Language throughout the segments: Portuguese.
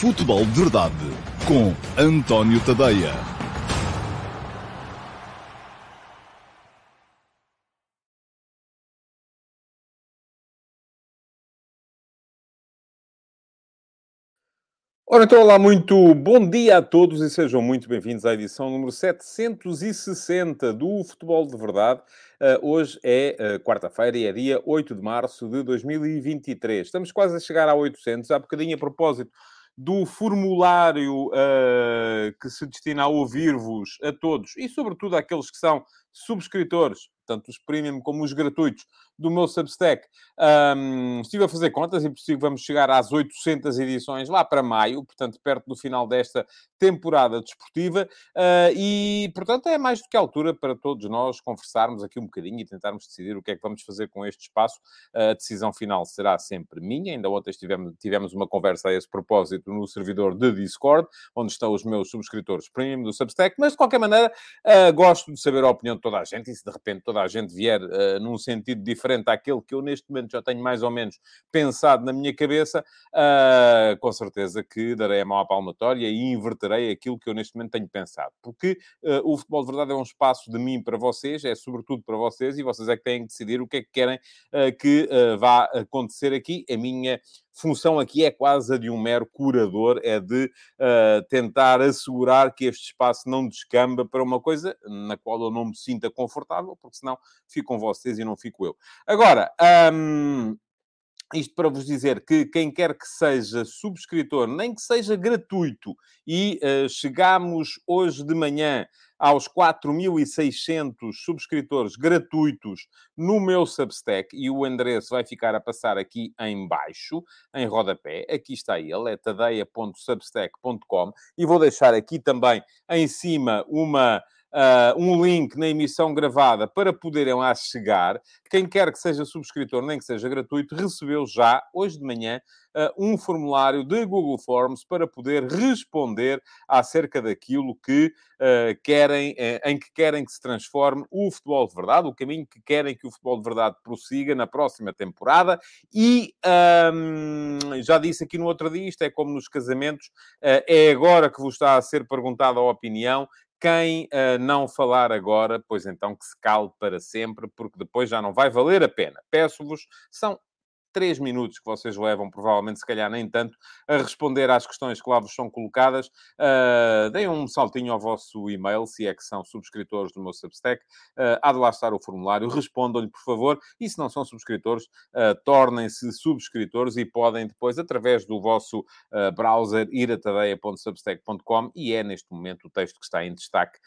Futebol de Verdade com António Tadeia. Ora, então, olá, muito bom dia a todos e sejam muito bem-vindos à edição número 760 do Futebol de Verdade. Uh, hoje é uh, quarta-feira e é dia 8 de março de 2023. Estamos quase a chegar a 800. Há bocadinho, a propósito do formulário uh, que se destina a ouvir-vos a todos e, sobretudo, àqueles que são subscritores, tanto os premium como os gratuitos, do meu Substack. Um, estive a fazer contas e possível vamos chegar às 800 edições lá para maio, portanto, perto do final desta temporada desportiva. Uh, e, portanto, é mais do que a altura para todos nós conversarmos aqui um bocadinho e tentarmos decidir o que é que vamos fazer com este espaço. Uh, a decisão final será sempre minha. Ainda ontem tivemos, tivemos uma conversa a esse propósito no servidor de Discord, onde estão os meus subscritores premium do Substack, mas de qualquer maneira uh, gosto de saber a opinião de toda a gente e se de repente toda a gente vier num sentido diferente àquele que eu neste momento já tenho mais ou menos pensado na minha cabeça, uh, com certeza que darei a mão à palmatória e inverterei aquilo que eu neste momento tenho pensado. Porque uh, o futebol de verdade é um espaço de mim para vocês, é sobretudo para vocês, e vocês é que têm que decidir o que é que querem uh, que vá acontecer aqui. A minha função aqui é quase a de um mero curador, é de uh, tentar assegurar que este espaço não descamba para uma coisa na qual eu não me sinta confortável, porque senão ficam vocês e não fico eu. Agora, um, isto para vos dizer que quem quer que seja subscritor, nem que seja gratuito, e uh, chegamos hoje de manhã aos 4.600 subscritores gratuitos no meu Substack, e o endereço vai ficar a passar aqui em baixo, em rodapé. Aqui está ele, é tadeia.substack.com, e vou deixar aqui também em cima uma uh, um link na emissão gravada para poderem lá chegar. Quem quer que seja subscritor, nem que seja gratuito, recebeu já, hoje de manhã, uh, um formulário de Google Forms para poder responder acerca daquilo que uh, querem, em que querem que se transforme o futebol de verdade, o caminho que querem que o futebol de verdade prossiga na próxima temporada. E um, já disse aqui no outro dia, isto é como nos casamentos, é agora que vos está a ser perguntada a opinião quem uh, não falar agora, pois então que se cale para sempre, porque depois já não vai valer a pena. Peço-vos, são três minutos que vocês levam, provavelmente, se calhar nem tanto, a responder às questões que lá vos são colocadas. Uh, deem um saltinho ao vosso e-mail, se é que são subscritores do meu Substack. Uh, há de lá estar o formulário, respondam-lhe, por favor. E se não são subscritores, uh, tornem-se subscritores e podem depois, através do vosso uh, browser, ir a tadeia.substack.com e é neste momento o texto que está em destaque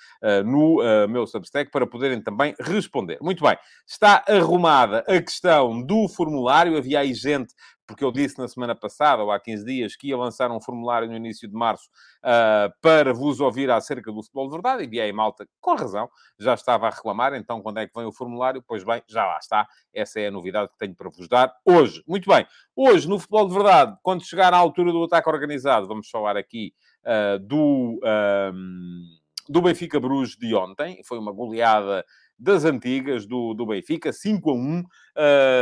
no meu Substack para poderem também responder. Muito bem, está arrumada a questão do formulário. Havia aí gente, porque eu disse na semana passada, ou há 15 dias, que ia lançar um formulário no início de março uh, para vos ouvir acerca do futebol de verdade, e aí malta, com razão, já estava a reclamar, então quando é que vem o formulário? Pois bem, já lá está, essa é a novidade que tenho para vos dar hoje. Muito bem, hoje no futebol de verdade, quando chegar à altura do ataque organizado, vamos falar aqui uh, do... Um, do Benfica Bruges de ontem, foi uma goleada das antigas do, do Benfica, 5 a 1. Uh,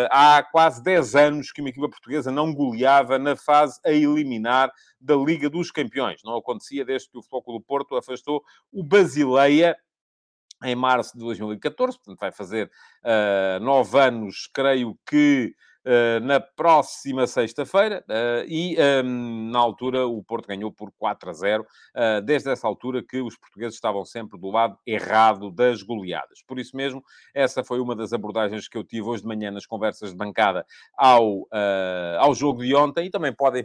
há quase 10 anos que uma equipa portuguesa não goleava na fase a eliminar da Liga dos Campeões. Não acontecia desde que o Futebol do Porto afastou o Basileia em março de 2014, portanto vai fazer uh, nove anos, creio que na próxima sexta-feira uh, e ehm, na altura o Porto ganhou por 4 a 0, uh, desde essa altura que os portugueses estavam sempre do lado errado das goleadas. Por isso mesmo, essa foi uma das abordagens que eu tive hoje de manhã nas conversas de bancada ao, ao jogo de ontem e também podem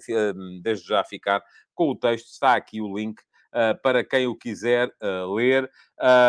desde já ficar com o texto, está aqui o link para quem o quiser uh, ler.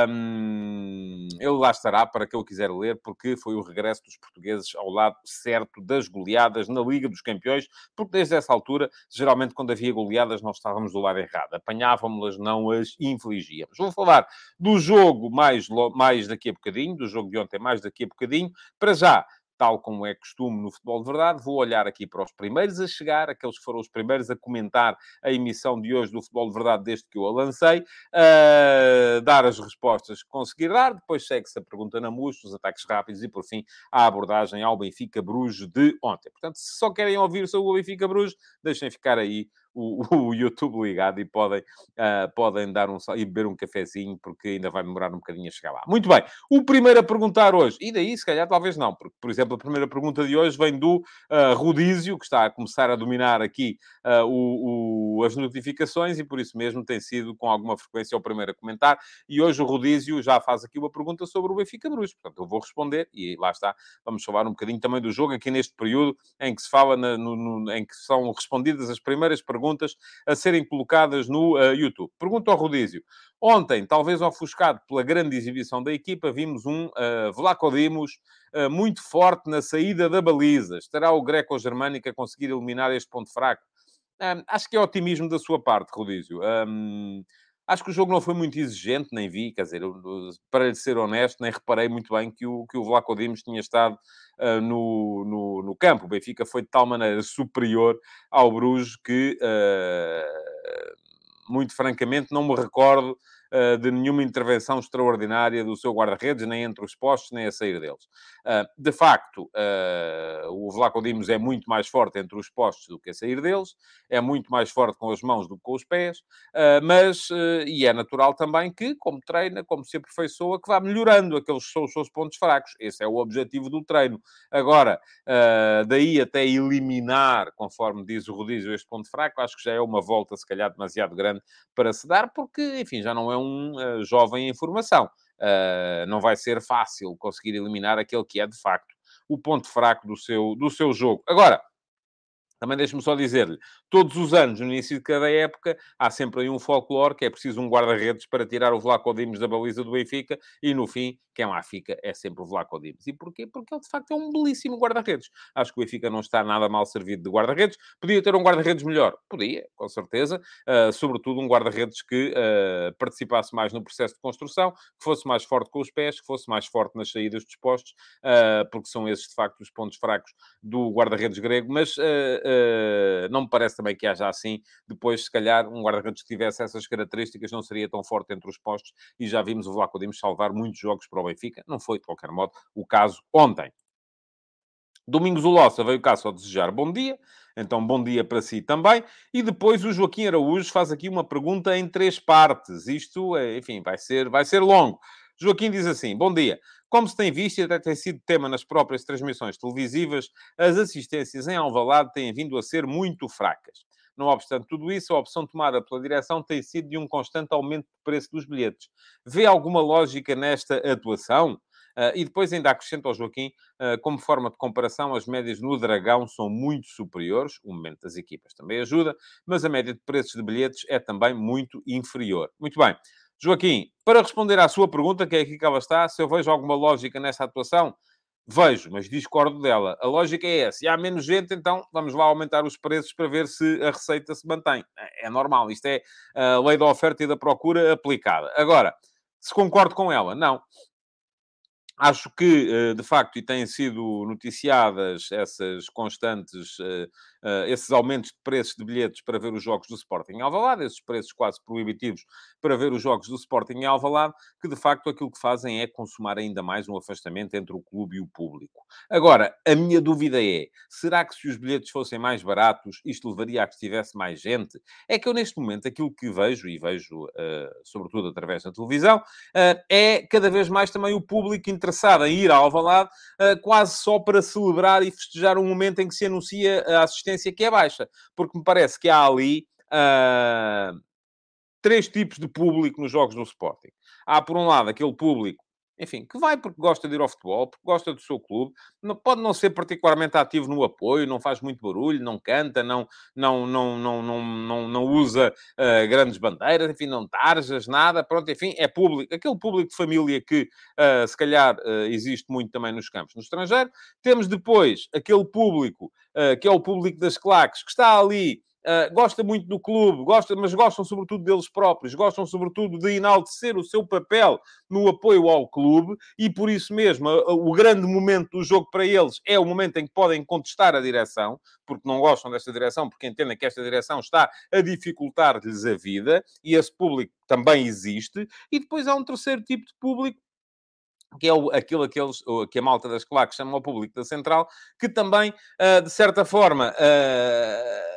Um, ele lá estará para quem o quiser ler, porque foi o regresso dos portugueses ao lado certo das goleadas na Liga dos Campeões, porque desde essa altura, geralmente quando havia goleadas, nós estávamos do lado errado. Apanhávamos-las, não as infligíamos. Vou falar do jogo mais, mais daqui a bocadinho, do jogo de ontem mais daqui a bocadinho. Para já, tal como é costume no futebol de verdade, vou olhar aqui para os primeiros a chegar, aqueles que foram os primeiros a comentar a emissão de hoje do futebol de verdade desde que eu a lancei, uh, dar as respostas que conseguir dar, depois segue-se a pergunta na MUS, os ataques rápidos e, por fim, a abordagem ao Benfica Bruges de ontem. Portanto, se só querem ouvir sobre o Benfica Bruges, deixem ficar aí o, o YouTube ligado e podem, uh, podem dar um e beber um cafezinho, porque ainda vai demorar um bocadinho a chegar lá. Muito bem. O primeiro a perguntar hoje, e daí se calhar talvez não, porque, por exemplo, a primeira pergunta de hoje vem do uh, Rodízio, que está a começar a dominar aqui uh, o, o, as notificações e por isso mesmo tem sido com alguma frequência o primeiro a comentar. E hoje o Rodízio já faz aqui uma pergunta sobre o Benfica Bruges. Portanto, eu vou responder e lá está. Vamos falar um bocadinho também do jogo aqui neste período em que se fala, na, no, no, em que são respondidas as primeiras perguntas perguntas a serem colocadas no uh, YouTube. Pergunta ao Rodízio. Ontem, talvez ofuscado pela grande exibição da equipa, vimos um uh, Vlaco Dimos uh, muito forte na saída da baliza. Estará o Greco-Germânico a conseguir eliminar este ponto fraco? Um, acho que é otimismo da sua parte, Rodízio. Um, Acho que o jogo não foi muito exigente, nem vi, quer dizer, para ser honesto, nem reparei muito bem que o, que o Vlaco Dimos tinha estado uh, no, no, no, campo. O Benfica foi de tal maneira superior ao Bruges que, uh, muito francamente, não me recordo uh, de nenhuma intervenção extraordinária do seu guarda-redes, nem entre os postos, nem a sair deles. Uh, de facto, uh, o Vlaco Dimos é muito mais forte entre os postos do que a sair deles, é muito mais forte com as mãos do que com os pés, mas, e é natural também que, como treina, como se aperfeiçoa, que vá melhorando aqueles que são os seus pontos fracos. Esse é o objetivo do treino. Agora, daí até eliminar, conforme diz o Rodízio, este ponto fraco, acho que já é uma volta, se calhar, demasiado grande para se dar, porque, enfim, já não é um uh, jovem em formação. Uh, não vai ser fácil conseguir eliminar aquele que é, de facto, o ponto fraco do seu, do seu jogo. Agora, também deixe-me só dizer-lhe, todos os anos, no início de cada época, há sempre aí um folclore que é preciso um guarda-redes para tirar o Vlaco Dimos da baliza do Benfica e, no fim, quem lá fica é sempre o Vlaco Dimos. E porquê? Porque ele, de facto, é um belíssimo guarda-redes. Acho que o Benfica não está nada mal servido de guarda-redes. Podia ter um guarda-redes melhor? Podia, com certeza. Uh, sobretudo um guarda-redes que uh, participasse mais no processo de construção, que fosse mais forte com os pés, que fosse mais forte nas saídas dos postos, uh, porque são esses, de facto, os pontos fracos do guarda-redes grego. Mas uh, não me parece também que haja assim. Depois, se calhar, um guarda-redes que tivesse essas características não seria tão forte entre os postos e já vimos o Vlaco Dimos salvar muitos jogos para o Benfica. Não foi, de qualquer modo, o caso ontem. Domingos Ulossa veio cá só desejar bom dia. Então, bom dia para si também. E depois o Joaquim Araújo faz aqui uma pergunta em três partes. Isto, é, enfim, vai ser, vai ser longo. Joaquim diz assim: Bom dia. Como se tem visto e até tem sido tema nas próprias transmissões televisivas, as assistências em Alvalade têm vindo a ser muito fracas. Não obstante tudo isso, a opção tomada pela direção tem sido de um constante aumento do preço dos bilhetes. Vê alguma lógica nesta atuação? Uh, e depois ainda acrescento ao Joaquim, uh, como forma de comparação, as médias no Dragão são muito superiores, o momento das equipas também ajuda, mas a média de preços de bilhetes é também muito inferior. Muito bem. Joaquim, para responder à sua pergunta, que é aqui que ela está, se eu vejo alguma lógica nessa atuação, vejo, mas discordo dela. A lógica é essa. Se há menos gente, então vamos lá aumentar os preços para ver se a receita se mantém. É, é normal. Isto é a lei da oferta e da procura aplicada. Agora, se concordo com ela, não. Acho que, eh, de facto, e têm sido noticiadas essas constantes eh, uh, esses aumentos de preços de bilhetes para ver os jogos do Sporting em Alvalade, esses preços quase proibitivos para ver os jogos do Sporting em Alvalade, que de facto aquilo que fazem é consumar ainda mais um afastamento entre o clube e o público. Agora, a minha dúvida é, será que se os bilhetes fossem mais baratos, isto levaria a que estivesse mais gente? É que eu neste momento aquilo que vejo, e vejo sobretudo através da televisão, é cada vez mais também o público interessado em ir a Alvalade, quase só para celebrar e festejar um momento em que se anuncia a assistência que é baixa, porque me parece que há ali uh, três tipos de público nos jogos do Sporting. Há, por um lado, aquele público enfim, que vai porque gosta de ir ao futebol, porque gosta do seu clube, não, pode não ser particularmente ativo no apoio, não faz muito barulho, não canta, não, não, não, não, não, não, não usa uh, grandes bandeiras, enfim, não tarjas, nada, pronto, enfim, é público, aquele público de família que uh, se calhar uh, existe muito também nos campos no estrangeiro. Temos depois aquele público que é o público das claques, que está ali uh, gosta muito do clube, gosta, mas gostam sobretudo deles próprios, gostam sobretudo de enaltecer o seu papel no apoio ao clube e por isso mesmo o grande momento do jogo para eles é o momento em que podem contestar a direção, porque não gostam desta direção, porque entendem que esta direção está a dificultar-lhes a vida e esse público também existe. E depois há um terceiro tipo de público que é o, aquilo aqueles, que a malta das claques chama o público da central, que também, uh, de certa forma, uh,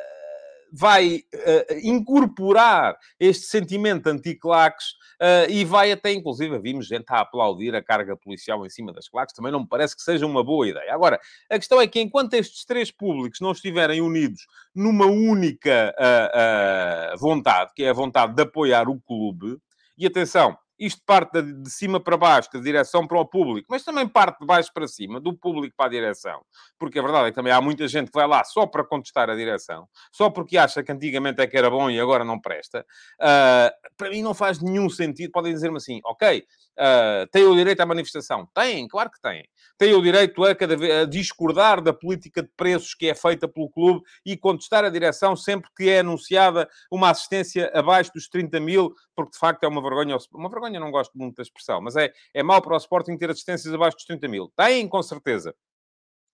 vai uh, incorporar este sentimento anti-claques e vai até, inclusive, vimos gente a aplaudir a carga policial em cima das claques, também não me parece que seja uma boa ideia. Agora, a questão é que enquanto estes três públicos não estiverem unidos numa única vontade, que é a vontade de apoiar o clube, e atenção, isto parte de cima para baixo, da direção para o público, mas também parte de baixo para cima, do público para a direção. Porque a verdade é que também há muita gente que vai lá só para contestar a direção, só porque acha que antigamente é que era bom e agora não presta. Uh, para mim não faz nenhum sentido. Podem dizer-me assim, ok, Uh, têm o direito à manifestação? Têm, claro que têm. Têm o direito a, cada vez, a discordar da política de preços que é feita pelo clube e contestar a direção sempre que é anunciada uma assistência abaixo dos 30 mil, porque de facto é uma vergonha. Uma vergonha, não gosto muito da expressão, mas é, é mau para o Sporting ter assistências abaixo dos 30 mil. Têm, com certeza.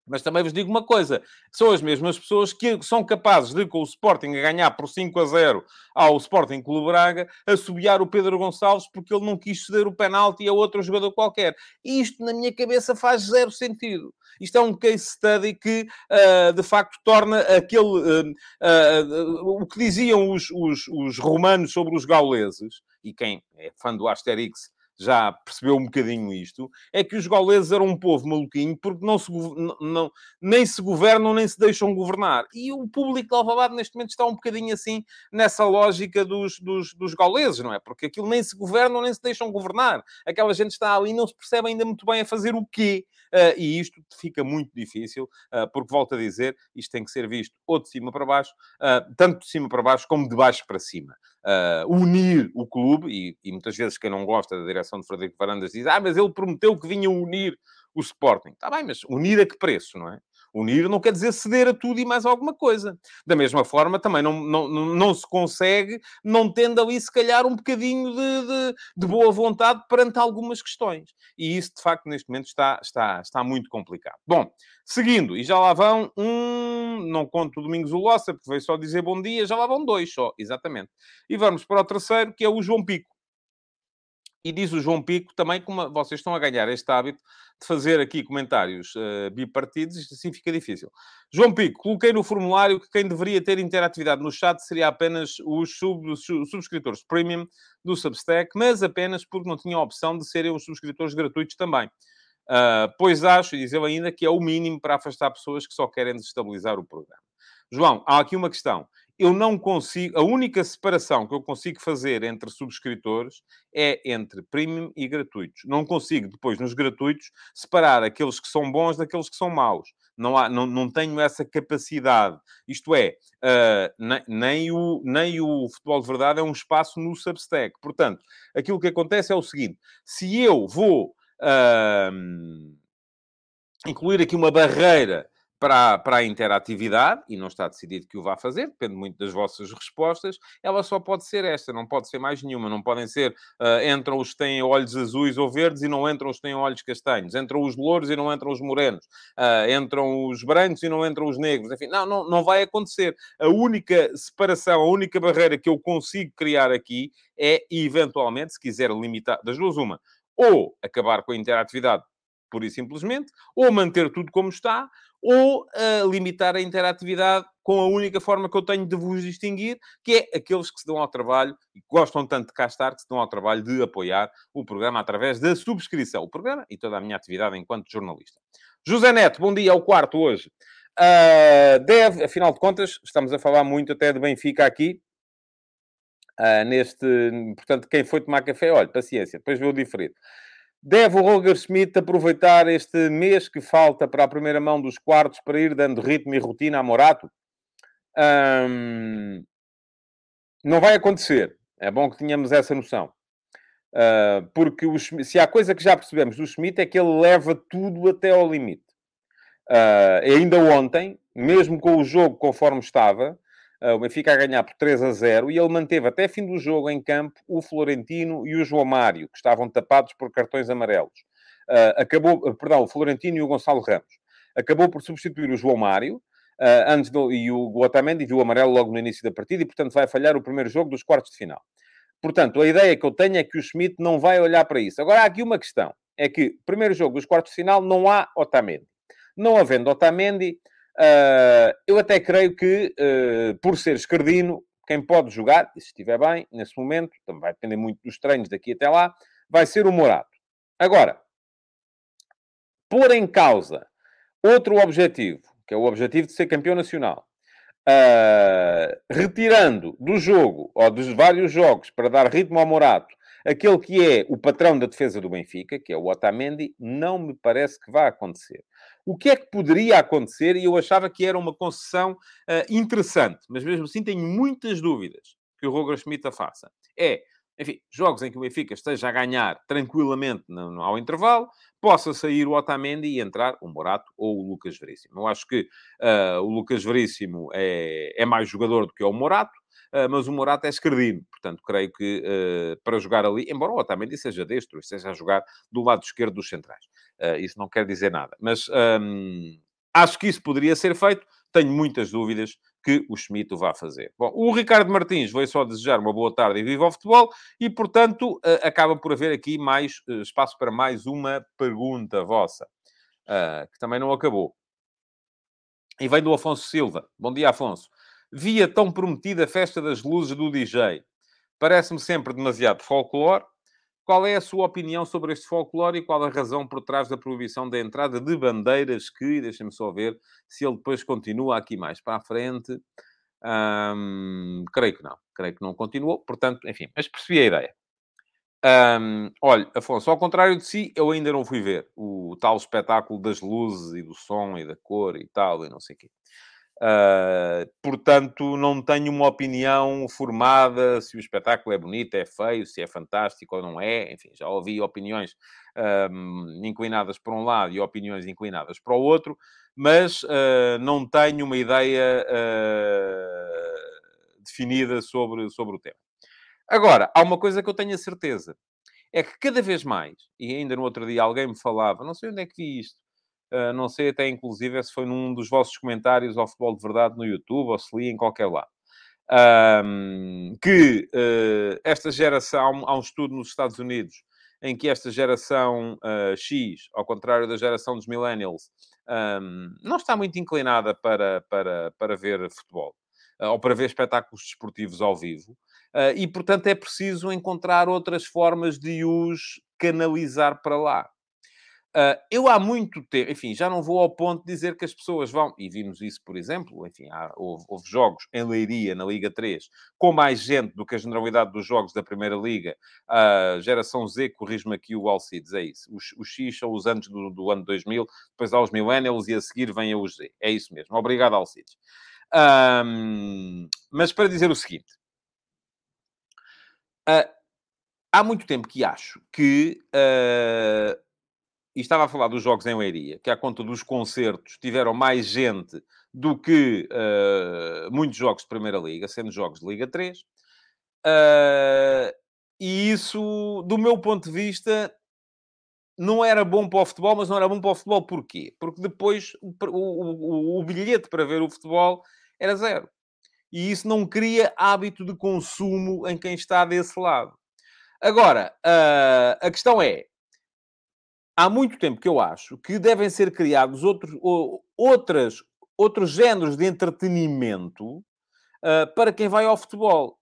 Mas também vos digo uma coisa: são as mesmas pessoas que são capazes de, com o Sporting a ganhar por 5 a 0 ao Sporting Clube Braga, assobiar o Pedro Gonçalves porque ele não quis ceder o penalti a outro jogador qualquer. Isto, na minha cabeça, faz zero sentido. Isto é um case study que, uh, de facto, torna aquele. Uh, uh, o que diziam os, os, os romanos sobre os gauleses, e quem é fã do Asterix já percebeu um bocadinho isto, é que os gauleses eram um povo maluquinho porque não se, não, nem se governam, nem se deixam governar. E o público de Alvalade, neste momento, está um bocadinho assim nessa lógica dos, dos, dos gauleses, não é? Porque aquilo nem se governam, nem se deixam governar. Aquela gente está ali e não se percebe ainda muito bem a fazer o quê. Uh, e isto fica muito difícil, uh, porque, volto a dizer, isto tem que ser visto ou de cima para baixo, uh, tanto de cima para baixo como de baixo para cima. Unir o clube, e, e muitas vezes quem não gosta da direção direção de Frederico Varandas diz: Ah, mas ele prometeu que vinha unir o Sporting. Está bem, mas unir a que preço, não é? Unir não quer dizer ceder a tudo e mais alguma coisa. Da mesma forma, também não, não, não se consegue não tendo ali, se calhar, um bocadinho de, de, de, boa vontade perante algumas questões. E isso, de facto, neste momento está, está, está muito complicado. Bom, seguindo, e já lá vão um, não conto o Domingos Ulossa, porque veio só dizer bom dia, já lá vão dois só, exatamente. E vamos para o terceiro, que é o João Pico. E diz o João Pico também como vocês estão a ganhar este hábito de fazer aqui comentários uh, bipartidos, isto assim fica difícil. João Pico, coloquei no formulário que quem deveria ter interatividade no chat seria apenas os sub, subscritores premium do Substack, mas apenas porque não tinham a opção de serem os subscritores gratuitos também. Uh, pois acho, diz ele ainda, que é o mínimo para afastar pessoas que só querem desestabilizar o programa. João, há aqui uma questão eu não consigo, a única separação que eu consigo fazer entre subscritores é entre premium e gratuitos. Não consigo depois nos gratuitos separar aqueles que são bons daqueles que são maus. Não, há, não, não tenho essa capacidade. Isto é, uh, nem, nem, o, nem o futebol de verdade é um espaço no Substack. Portanto, aquilo que acontece é o seguinte: se eu vou uh, incluir aqui uma barreira para, para a interatividade, e não está decidido que o vá fazer, depende muito das vossas respostas, ela só pode ser esta, não pode ser mais nenhuma. Não podem ser, uh, entram os que têm olhos azuis ou verdes e não entram os que têm olhos castanhos. Entram os louros e não entram os morenos. Uh, entram os brancos e não entram os negros. Enfim, não, não, não vai acontecer. A única separação, a única barreira que eu consigo criar aqui é, eventualmente, se quiser limitar, das duas, uma, ou acabar com a interatividade pura e simplesmente, ou manter tudo como está, ou uh, limitar a interatividade com a única forma que eu tenho de vos distinguir, que é aqueles que se dão ao trabalho e gostam tanto de cá estar, que se dão ao trabalho de apoiar o programa através da subscrição. O programa e toda a minha atividade enquanto jornalista. José Neto, bom dia, ao quarto hoje. Uh, deve, afinal de contas, estamos a falar muito até de Benfica aqui, uh, neste... Portanto, quem foi tomar café, olha, paciência, depois vê o diferido. Deve o Roger Schmidt aproveitar este mês que falta para a primeira mão dos quartos para ir dando ritmo e rotina a Morato? não vai acontecer. É bom que tenhamos essa noção. Uh, porque o, se há coisa que já percebemos do Schmidt é que ele leva tudo até ao limite. Uh, ainda ontem, mesmo com o jogo conforme estava, o Benfica a ganhar por 3 a 0, e ele manteve até fim do jogo em campo o Florentino e o João Mário, que estavam tapados por cartões amarelos. Uh, acabou, perdão, o Florentino e o Gonçalo Ramos. Acabou por substituir o João Mário, Uh, antes do, e o Otamendi viu o amarelo logo no início da partida e, portanto, vai falhar o primeiro jogo dos quartos de final. Portanto, a ideia que eu tenho é que o Schmidt não vai olhar para isso. Agora, há aqui uma questão. É que, primeiro jogo dos quartos de final, não há Otamendi. Não havendo Otamendi, uh, eu até creio que, uh, por ser escardino, quem pode jogar, e se estiver bem, nesse momento, também vai depender muito dos treinos daqui até lá, vai ser o Morato. Agora, pôr em causa outro objetivo, que é o objetivo de ser campeão nacional, uh, retirando do jogo, ou dos vários jogos, para dar ritmo ao Morato, aquele que é o patrão da defesa do Benfica, que é o Otamendi, não me parece que vá acontecer. O que é que poderia acontecer? E eu achava que era uma concessão uh, interessante, mas mesmo assim tenho muitas dúvidas que o Roger Schmidt a faça. É enfim, jogos em que o Benfica esteja a ganhar tranquilamente no, no, ao intervalo, possa sair o Otamendi e entrar o Morato ou o Lucas Veríssimo. Eu acho que uh, o Lucas Veríssimo é, é mais jogador do que o Morato, mas o Morato é esquerdino. Portanto, creio que uh, para jogar ali, embora o Otamendi seja destro, esteja a jogar do lado esquerdo dos centrais. isso não quer dizer nada. Mas acho que isso poderia ser feito. Tenho muitas dúvidas que o Schmidt o vá fazer. Bom, o Ricardo Martins veio só desejar uma boa tarde e viva ao futebol e, portanto, acaba por haver aqui mais espaço para mais uma pergunta vossa, que também não acabou. E vem do Afonso Silva. Bom dia, Afonso. Via tão prometida festa das luzes do DJ. Parece-me sempre demasiado folclore qual é a sua opinião sobre este folclore e qual a razão por trás da proibição da entrada de bandeiras que, deixem-me só ver, se ele depois continua aqui mais para a frente. Hum, creio que não. Creio que não continuou. Portanto, enfim, mas percebi a ideia. Um, olha, Afonso, ao contrário de si, eu ainda não fui ver o tal espetáculo das luzes e do som e da cor e tal, e não sei o quê. Uh, portanto, não tenho uma opinião formada se o espetáculo é bonito, é feio, se é fantástico ou não é. Enfim, já ouvi opiniões uh, inclinadas para um lado e opiniões inclinadas para o outro, mas uh, não tenho uma ideia definida sobre, sobre o tema. Agora, há uma coisa que eu tenho a certeza: é que cada vez mais, e ainda no outro dia alguém me falava, não sei onde é que vi isto Uh, não sei até, inclusive, se foi num dos vossos comentários ao Futebol de Verdade no YouTube ou se li em qualquer lado. Um, que uh, esta geração, há um estudo nos Estados Unidos em que esta geração uh, X, ao contrário da geração dos millennials, um, não está muito inclinada para, para, para ver futebol ou para ver espetáculos desportivos ao vivo. e, portanto, é preciso encontrar outras formas de os canalizar para lá. Uh, eu há muito tempo, enfim, já não vou ao ponto de dizer que as pessoas vão, e vimos isso, por exemplo, enfim, há, houve, houve, jogos em Leiria, na Liga 3, com mais gente do que a generalidade dos jogos da Primeira Liga. A geração Z, corrijo-me aqui o Alcides, é isso. Os, os X são os anos do, do, ano 2000, depois há os Millennials e a seguir vem a os Z. É isso mesmo. Obrigado, Alcides. Um, mas para dizer o seguinte. Uh, há muito tempo que acho que uh, e estava a falar dos jogos em Leiria, que à conta dos concertos tiveram mais gente do que uh, muitos jogos de Primeira Liga, sendo jogos de Liga 3. Uh, eh, e isso, do meu ponto de vista, não era bom para o futebol, mas não era bom para o futebol porquê? Porque depois o, o, o bilhete para ver o futebol era zero. E isso não cria hábito de consumo em quem está desse lado. Agora, uh, a questão é, há muito tempo que eu acho que devem ser criados outros, outras, outros géneros de entretenimento uh, para quem vai ao futebol.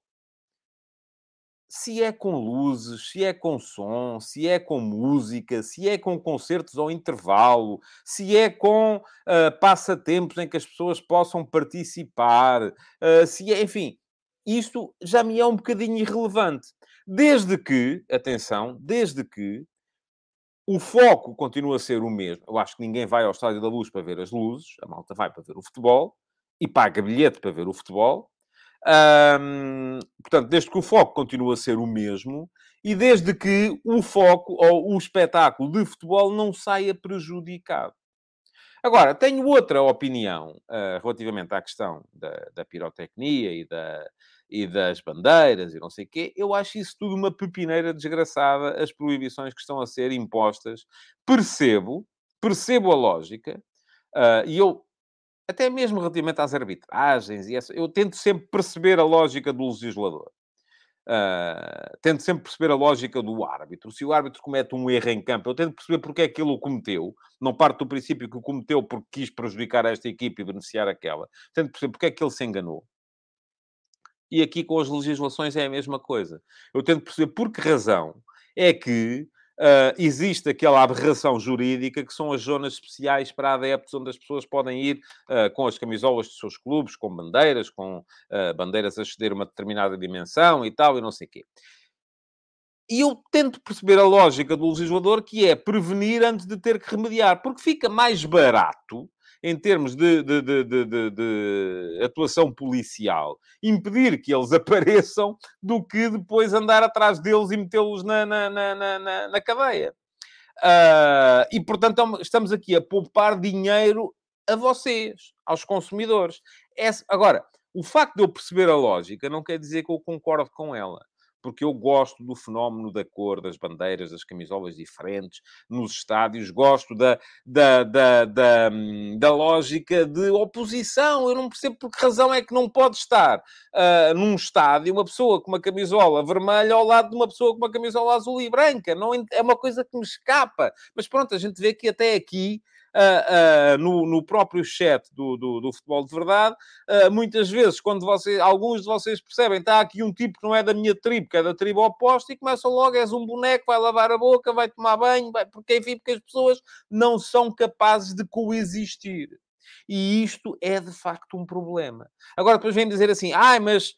Se é com luzes, se é com som, se é com música, se é com concertos ao intervalo, se é com uh, passatempos em que as pessoas possam participar, uh, se é, enfim, isto já me é um bocadinho irrelevante. Desde que, atenção, desde que o foco continua a ser o mesmo. Eu acho que ninguém vai ao Estádio da Luz para ver as luzes, a malta vai para ver o futebol e paga bilhete para ver o futebol. portanto, desde que o foco continua a ser o mesmo e desde que o foco ou o espetáculo de futebol não saia prejudicado. Agora, tenho outra opinião uh, relativamente à questão da, da pirotecnia e, da, e das bandeiras e não sei o quê. Eu acho isso tudo uma pepineira desgraçada, as proibições que estão a ser impostas. Percebo, percebo a lógica, uh, e eu, até mesmo relativamente às arbitragens, e essa, eu tento sempre perceber a lógica do legislador. Uh, tento sempre perceber a lógica do árbitro. Se o árbitro comete um erro em campo, eu tento perceber porque é que ele o cometeu. Não parto do princípio que o cometeu porque quis prejudicar esta equipe e beneficiar aquela. Tento perceber porque é que ele se enganou. E aqui com as legislações é a mesma coisa. Eu tento perceber por que razão é que Uh, existe aquela aberração jurídica que são as zonas especiais para adeptos, onde as pessoas podem ir uh, com as camisolas dos seus clubes, com bandeiras, com uh, bandeiras a exceder uma determinada dimensão e tal, e não sei o quê. E eu tento perceber a lógica do legislador, que é prevenir antes de ter que remediar, porque fica mais barato em termos de, de, de, de, atuação policial, impedir que eles apareçam do que depois andar atrás deles e metê-los na, na, na, na, na cadeia. Uh, e, portanto, é estamos aqui a poupar dinheiro a vocês, aos consumidores. Essa, agora, o facto de eu perceber a lógica não quer dizer que eu concordo com ela porque eu gosto do fenómeno da cor, das bandeiras, das camisolas diferentes nos estádios, gosto da, da, da, da, da lógica de oposição. Eu não percebo por que razão é que não pode estar uh, num estádio uma pessoa com uma camisola vermelha ao lado de uma pessoa com uma camisola azul e branca. Não, é uma coisa que me escapa. Mas pronto, a gente vê que até aqui uh, no, no, próprio chat do, do, do futebol de verdade, uh, muitas vezes, quando vocês, alguns de vocês percebem, está aqui um tipo que não é da minha tribo, que é da tribo oposta, e começam logo, és um boneco, vai lavar a boca, vai tomar banho, vai... porque enfim, porque as pessoas não são capazes de coexistir. E isto é de facto um problema. Agora, depois vem dizer assim: ah, mas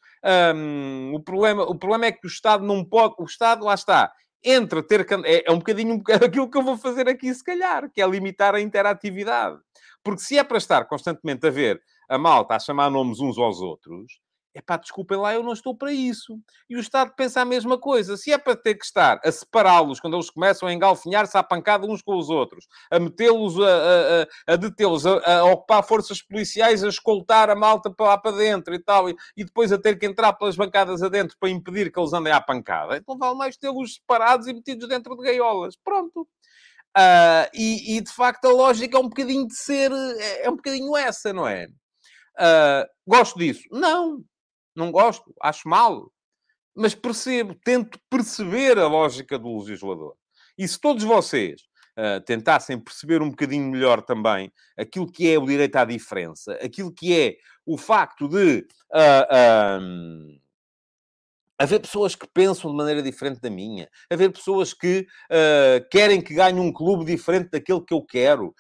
um, o, problema, o problema é que o Estado não pode. O Estado, lá está, entre ter. É, é um bocadinho aquilo que eu vou fazer aqui, se calhar, que é limitar a interatividade. Porque se é para estar constantemente a ver a malta a chamar nomes uns aos outros, é pá, desculpem lá, eu não estou para isso. E o Estado pensa a mesma coisa. Se é para ter que estar a separá-los quando eles começam a engalfinhar-se à pancada uns com os outros, a metê-los, a, a, a detê-los, a, a, ocupar forças policiais, a escoltar a malta para lá para dentro e tal, e, e, depois a ter que entrar pelas bancadas adentro para impedir que eles andem à pancada, então vale mais tê-los separados e metidos dentro de gaiolas. Pronto. Uh, e, e, de facto a lógica é um bocadinho de ser, é, é um bocadinho essa, não é? Uh, gosto disso? Não, não gosto, acho mal, mas percebo, tento perceber a lógica do legislador. E se todos vocês uh, tentassem perceber um bocadinho melhor também aquilo que é o direito à diferença, aquilo que é o facto de uh, uh, haver pessoas que pensam de maneira diferente da minha, haver pessoas que querem que ganhe um clube diferente daquele que eu quero,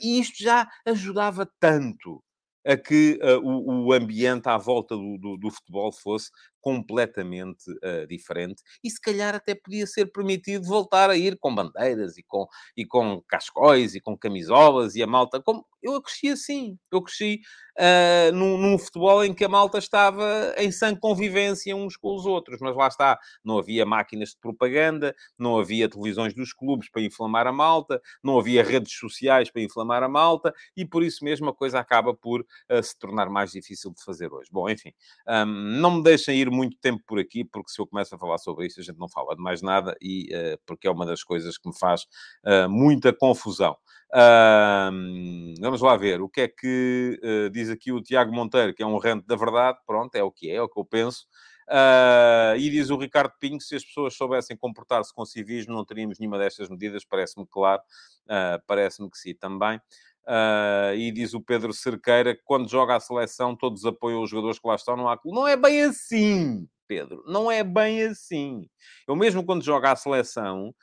e isto já ajudava tanto a que uh, o, o, ambiente à volta do, do, do futebol fosse completamente uh, diferente e se calhar até podia ser permitido voltar a ir com bandeiras e com, e com cascóis e com camisolas e a malta. Como, eu cresci assim, eu cresci uh, num, num, futebol em que a malta estava em sã convivência uns com os outros, mas lá está, não havia máquinas de propaganda, não havia televisões dos clubes para inflamar a malta, não havia redes sociais para inflamar a malta e por isso mesmo a coisa acaba por uh, se tornar mais difícil de fazer hoje. Bom, enfim, um, não me deixem ir muito tempo por aqui, porque se eu começo a falar sobre isso, a gente não fala de mais nada, e uh, porque é uma das coisas que me faz uh, muita confusão. Uh, vamos lá ver o que é que uh, diz aqui o Tiago Monteiro, que é um rente da verdade. Pronto, é o que é, é o que eu penso. Uh, e diz o Ricardo Pinho: se as pessoas soubessem comportar-se com civismo, não teríamos nenhuma destas medidas. Parece-me claro, uh, parece-me que sim também. Uh, e diz o Pedro Cerqueira que quando joga a seleção todos apoiam os jogadores que lá estão, há Não é bem assim, Pedro. Não é bem assim. Eu mesmo quando jogo à seleção,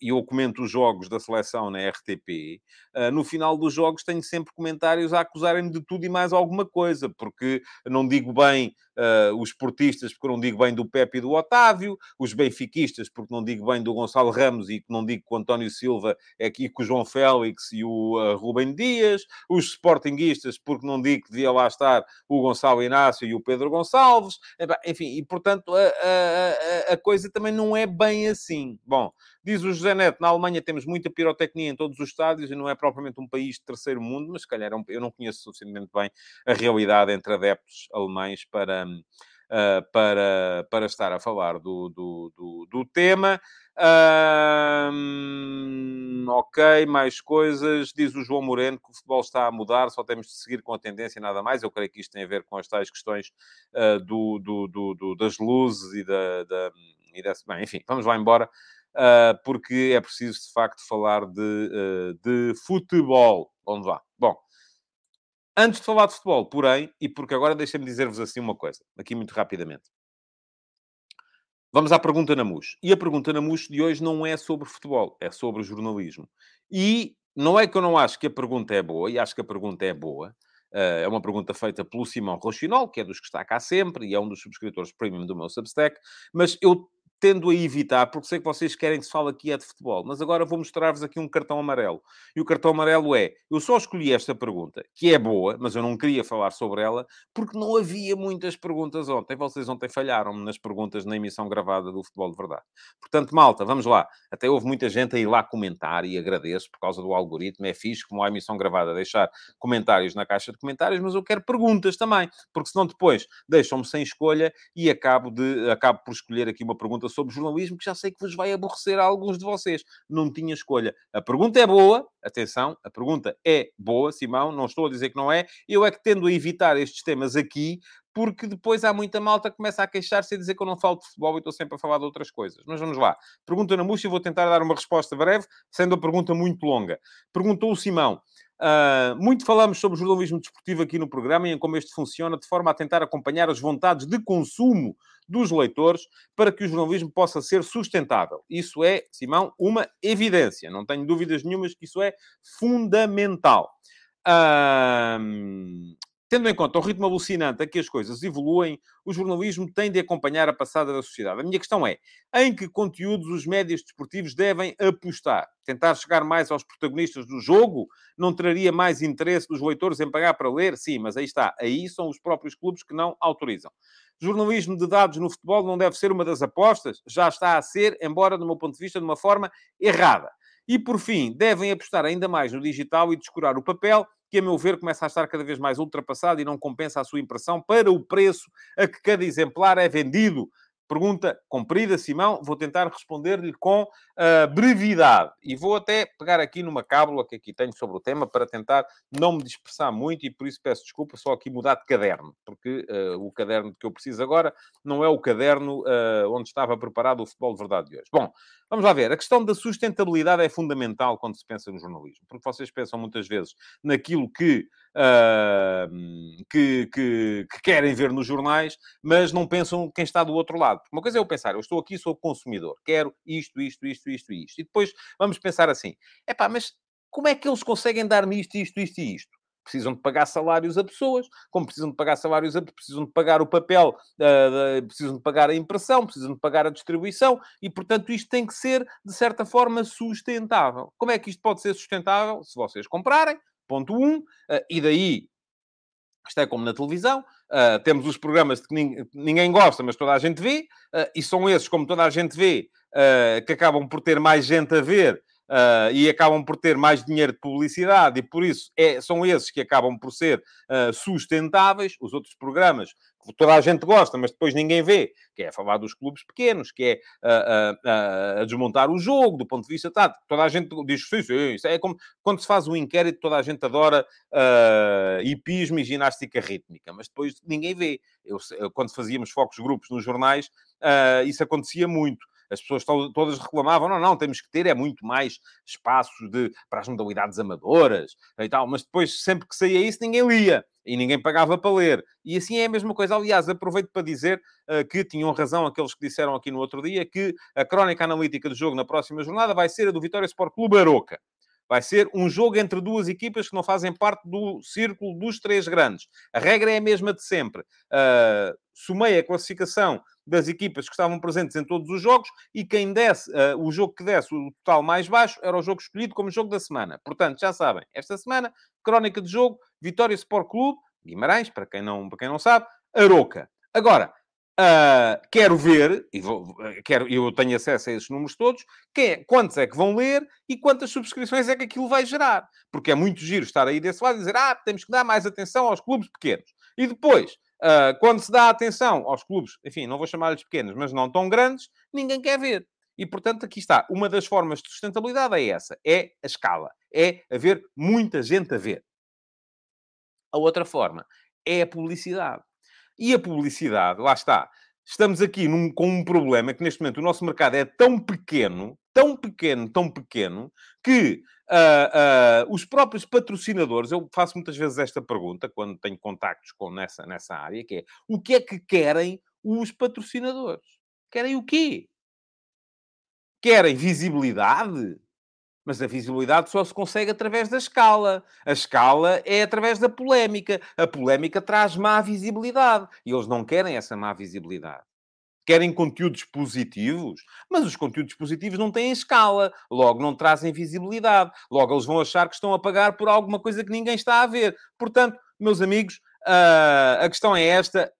e eu comento os jogos da seleção na RTP, uh, no final dos jogos tenho sempre comentários a acusarem-me de tudo e mais alguma coisa, porque não digo bem uh, os portistas, porque não digo bem do Pepe e do Otávio, os benfiquistas, porque não digo bem do Gonçalo Ramos e que não digo que o António Silva é aqui com o João Félix e o uh, Rubem Dias, os sportinguistas, porque não digo que devia lá estar o Gonçalo Inácio e o Pedro Gonçalves, enfim, e portanto a, a, a coisa também não é bem assim. Bom, Diz o José Neto, na Alemanha temos muita pirotecnia em todos os estádios e não é propriamente um país de terceiro mundo, mas se calhar é eu não conheço suficientemente bem a realidade entre adeptos alemães para, uh, para, para estar a falar do, do, do, do tema. ok, mais coisas. Diz o João Moreno que o futebol está a mudar, só temos de seguir com a tendência e nada mais. Eu creio que isto tem a ver com as tais questões uh, do, do, do, das luzes e da, da, e desse, bem, enfim, vamos lá embora. Uh, porque é preciso, de facto, falar de, uh, de futebol. Vamos lá. Antes de falar de futebol, porém, e porque agora deixem-me dizer-vos assim uma coisa, aqui muito rapidamente. Vamos à pergunta na MUS. E a pergunta na MUS de hoje não é sobre futebol, é sobre jornalismo. E não é que eu não acho que a pergunta é boa, e acho que a pergunta é boa. Uh, é uma pergunta feita pelo Simão Rochinol, que é dos que está cá sempre e é um dos subscritores premium do meu Substack, mas eu tendo a evitar, porque sei que vocês querem que se fale aqui é de futebol, mas agora vou mostrar-vos aqui um cartão amarelo. E o cartão amarelo é: eu só escolhi esta pergunta, que é boa, mas eu não queria falar sobre ela, porque não havia muitas perguntas ontem. Vocês ontem falharam-me nas perguntas na emissão gravada do Futebol de Verdade. Portanto, malta, vamos lá. Até houve muita gente a ir lá comentar e agradeço por causa do algoritmo. É fixe, como a emissão gravada, deixar comentários na caixa de comentários, mas eu quero perguntas também, porque senão depois deixam-me sem escolha e acabo, de, acabo por escolher aqui uma pergunta sobre jornalismo que já sei que vos vai aborrecer a alguns de vocês. Não tinha escolha. A pergunta é boa, atenção, a pergunta é boa, Simão, não estou a dizer que não é. Eu é que tendo a evitar estes temas aqui, porque depois há muita malta que começa a queixar-se e dizer que eu não falo de futebol e estou sempre a falar de outras coisas. Mas vamos lá. Pergunta na e vou tentar dar uma resposta breve, sendo a pergunta muito longa. Perguntou o Simão. Uh, muito falamos sobre jornalismo desportivo aqui no programa e em como este funciona, de forma a tentar acompanhar as vontades de consumo dos leitores para que o jornalismo possa ser sustentável. Isso é, Simão, uma evidência. Não tenho dúvidas nenhumas que isso é fundamental. Uh, Tendo em conta o ritmo alucinante a que as coisas evoluem, o jornalismo tem de acompanhar a passada da sociedade. A minha questão é, em que conteúdos os médias desportivos devem apostar? Tentar chegar mais aos protagonistas do jogo? Não traria mais interesse dos leitores em pagar para ler? Sim, mas aí está. Aí são os próprios clubes que não autorizam. Jornalismo de dados no futebol não deve ser uma das apostas? Já está a ser, embora, do meu ponto de vista, de uma forma errada. E, por fim, devem apostar ainda mais no digital e descurar o papel que, a meu ver, começa a estar cada vez mais ultrapassado e não compensa a sua impressão para o preço a que cada exemplar é vendido. Pergunta comprida, Simão. Vou tentar responder-lhe com uh, brevidade. E vou até pegar aqui numa cábula que aqui tenho sobre o tema para tentar não me dispersar muito e por isso peço desculpa, só aqui mudar de caderno, porque uh, o caderno que eu preciso agora não é o caderno uh, onde estava preparado o futebol de verdade de hoje. Bom, vamos lá ver. A questão da sustentabilidade é fundamental quando se pensa no jornalismo, porque vocês pensam muitas vezes naquilo que que, que, que, querem ver nos jornais, mas não pensam quem está do outro lado. Uma coisa é eu pensar, eu estou aqui, sou consumidor, quero isto, isto, isto, isto e isto. E depois vamos pensar assim, é pá, mas como é que eles conseguem dar-me isto, isto, isto e isto? precisam de pagar salários a pessoas, como precisam de pagar salários a precisam de pagar o papel, uh, precisam de pagar a impressão, precisam de pagar a distribuição e, portanto, isto tem que ser, de certa forma, sustentável. Como é que isto pode ser sustentável? Se vocês comprarem, Ponto 1. Um, uh, e daí, isto é como na televisão, uh, temos os programas de que ninguém, gosta, mas toda a gente vê, uh, e são esses, como toda a gente vê, que acabam por ter mais gente a ver Uh, e acabam por ter mais dinheiro de publicidade, e por isso é, são esses que acabam por ser uh, sustentáveis. Os outros programas toda a gente gosta, mas depois ninguém vê, que é falar dos clubes pequenos, que é uh, a desmontar o jogo do ponto de vista tático. Toda a gente diz, sim, sim, isso é como quando se faz um inquérito, toda a gente adora hipismo e ginástica rítmica, mas depois ninguém vê. Eu, quando fazíamos focos grupos nos jornais, isso acontecia muito as pessoas todas reclamavam, não, não, temos que ter é muito mais espaços de, para as modalidades amadoras e tal, mas depois, sempre que saía isso, ninguém lia e ninguém pagava para ler. E assim é a mesma coisa. Aliás, aproveito para dizer uh, que tinham razão aqueles que disseram aqui no outro dia que a crónica analítica do jogo na próxima jornada vai ser a do Vitória Sport Clube Aroca. Vai ser um jogo entre duas equipas que não fazem parte do círculo dos três grandes. A regra é a mesma de sempre. Uh, somei a classificação das equipas que estavam presentes em todos os jogos e quem desse, uh, o jogo que desse o total mais baixo era o jogo escolhido como jogo da semana. Portanto, já sabem, esta semana, crónica de jogo, Vitória Sport Clube, Guimarães, para quem não, para quem não sabe, Aroca. Agora, Uh, quero ver, e vou, quero, eu tenho acesso a esses números todos, quem é, quantos é que vão ler e quantas subscrições é que aquilo vai gerar. Porque é muito giro estar aí desse lado e dizer, ah, temos que dar mais atenção aos clubes pequenos. E depois, uh, quando se dá atenção aos clubes, enfim, não vou chamar-lhes pequenos, mas não tão grandes, ninguém quer ver. E, portanto, aqui está. Uma das formas de sustentabilidade é essa. É a escala. É haver muita gente a ver. A outra forma é a publicidade. E a publicidade, lá está. Estamos aqui num, com um problema que neste momento o nosso mercado é tão pequeno, tão pequeno, tão pequeno, que uh, uh, os próprios patrocinadores, eu faço muitas vezes esta pergunta quando tenho contactos com, nessa, nessa área, que é o que é que querem os patrocinadores? Querem o quê? Querem visibilidade? Mas a visibilidade só se consegue através da escala. A escala é através da polémica. A polémica traz má visibilidade. E eles não querem essa má visibilidade. Querem conteúdos positivos, mas os conteúdos positivos não têm escala, logo não trazem visibilidade, logo eles vão achar que estão a pagar por alguma coisa que ninguém está a ver. Portanto, meus amigos, ah, a questão é esta: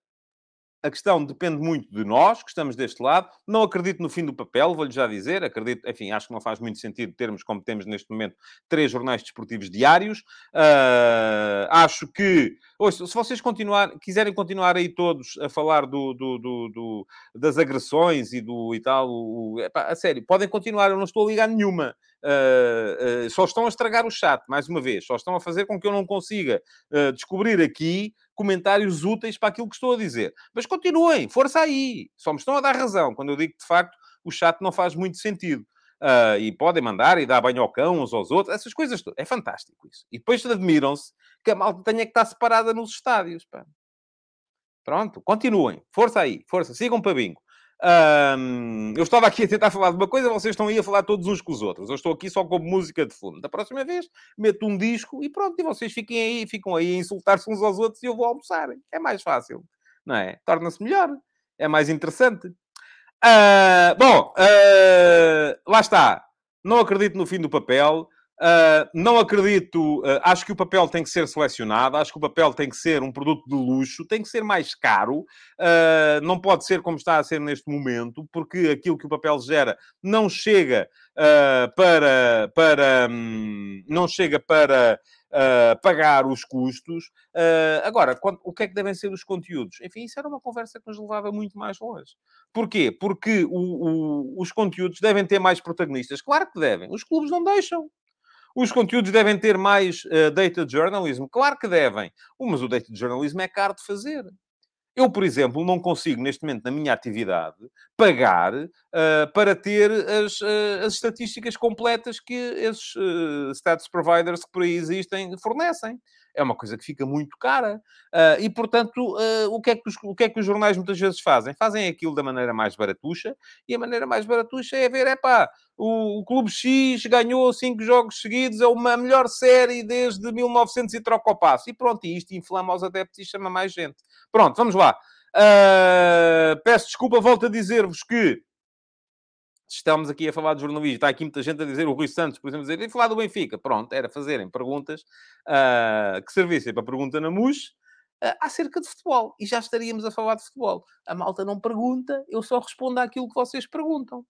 a questão depende muito de nós, que estamos deste lado. Não acredito no fim do papel, vou-lhe já dizer. Acredito, enfim, acho que não faz muito sentido termos, como temos neste momento, três jornais desportivos diários. Uh, acho que, ouça, se vocês continuar, quiserem continuar aí todos a falar do, do, do, do das agressões e do e tal, o, epá, a sério, podem continuar, eu não estou a ligar nenhuma. Uh, uh, só estão a estragar o chat, mais uma vez. Só estão a fazer com que eu não consiga descobrir aqui comentários úteis para aquilo que estou a dizer. Mas continuem, força aí. Só me estão a dar razão quando eu digo que, de facto, o chat não faz muito sentido. Uh, e podem mandar e dar banho ao cão uns aos outros, essas coisas todas. É fantástico isso. E depois admiram-se que a malta tenha que estar separada nos estádios. Pá. Pronto, continuem. Força aí, força. Sigam para bingo. Eu estava aqui a tentar falar de uma coisa, vocês estão aí a falar todos uns com os outros. Eu estou aqui só com música de fundo. Da próxima vez, meto um disco e pronto, e vocês fiquem aí, ficam aí a insultar-se uns aos outros e eu vou almoçar. É mais fácil, não é? Torna-se melhor, é mais interessante. Uh, bom, uh, lá está. Não acredito no fim do papel. Uh, não acredito, uh, acho que o papel tem que ser selecionado, acho que o papel tem que ser um produto de luxo, tem que ser mais caro, uh, não pode ser como está a ser neste momento, porque aquilo que o papel gera não chega para, para um, não chega para pagar os custos. agora, quando, o que é que devem ser os conteúdos? Enfim, isso era uma conversa que nos levava muito mais longe. Porquê? Porque o, o, os conteúdos devem ter mais protagonistas. Claro que devem. Os clubes não deixam. Os conteúdos devem ter mais uh, data journalism? Claro que devem. mas o data journalism é caro de fazer. Eu, por exemplo, não consigo, neste momento, na minha atividade, pagar uh, para ter as, uh, as estatísticas completas que esses uh, stats providers que por aí existem fornecem é uma coisa que fica muito cara. E, portanto, o, que é que os, o que é que os jornais muitas vezes fazem? Fazem aquilo da maneira mais baratuxa, e a maneira mais baratuxa é ver, é pá, o, o Clube X ganhou cinco jogos seguidos, é uma melhor série desde 1900 e troca o passo. E pronto, e isto inflama os adeptos e chama mais gente. Pronto, vamos lá. Uh, peço desculpa, volto a dizer-vos que estamos aqui a falar de jornalismo, está aqui muita gente a dizer, o Rui Santos, por exemplo, a dizer, e falar do Benfica. Pronto, era fazerem perguntas uh, que servissem para pergunta na MUS uh, acerca de futebol. E já estaríamos a falar de futebol. A malta não pergunta, eu só respondo àquilo que vocês perguntam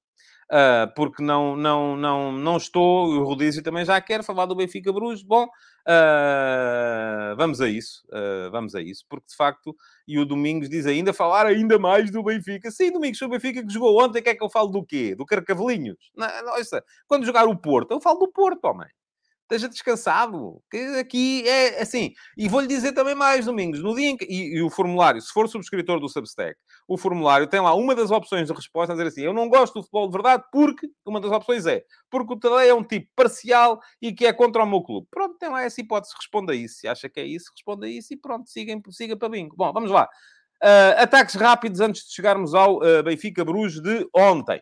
uh, porque não, não, não, não estou, o Rodízio também já quer falar do Benfica Bruges. Bom, uh, vamos a isso, uh, vamos a isso, porque de facto, e o Domingos diz ainda falar ainda mais do Benfica. Sim, Domingos, o Benfica que jogou ontem, quer que eu falo do quê? Do Carcavelinhos? Não, quando jogar o Porto, eu falo do Porto, homem esteja descansado. Que aqui é assim. E vou-lhe dizer também mais, Domingos. No dia que, e, e, o formulário, se for subscritor do Substack, o formulário tem lá uma das opções de resposta a dizer assim: Eu não gosto do futebol de verdade porque uma das opções é porque o Tadei é um tipo parcial e que é contra o meu clube. Pronto, tem lá essa hipótese, responda a isso. Se acha que é isso, responda a isso e pronto, siga, siga para bingo. Bom, vamos lá. Uh, ataques rápidos antes de chegarmos ao uh, Benfica Bruges de ontem.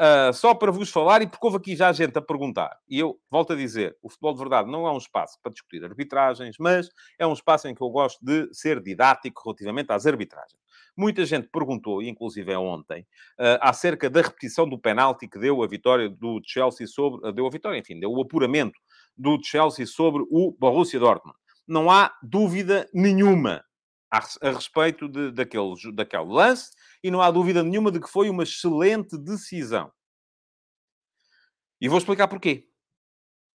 Uh, só para vos falar, e porque houve aqui já gente a perguntar, e eu volto a dizer: o futebol de verdade não é um espaço para discutir arbitragens, mas é um espaço em que eu gosto de ser didático relativamente às arbitragens. Muita gente perguntou, inclusive é ontem, uh, acerca da repetição do penalti que deu a vitória do Chelsea sobre. Uh, deu a vitória, enfim, deu o apuramento do Chelsea sobre o Borussia Dortmund. Não há dúvida nenhuma a, a respeito de, daquele, daquele lance e não há dúvida nenhuma de que foi uma excelente decisão. E vou explicar porquê.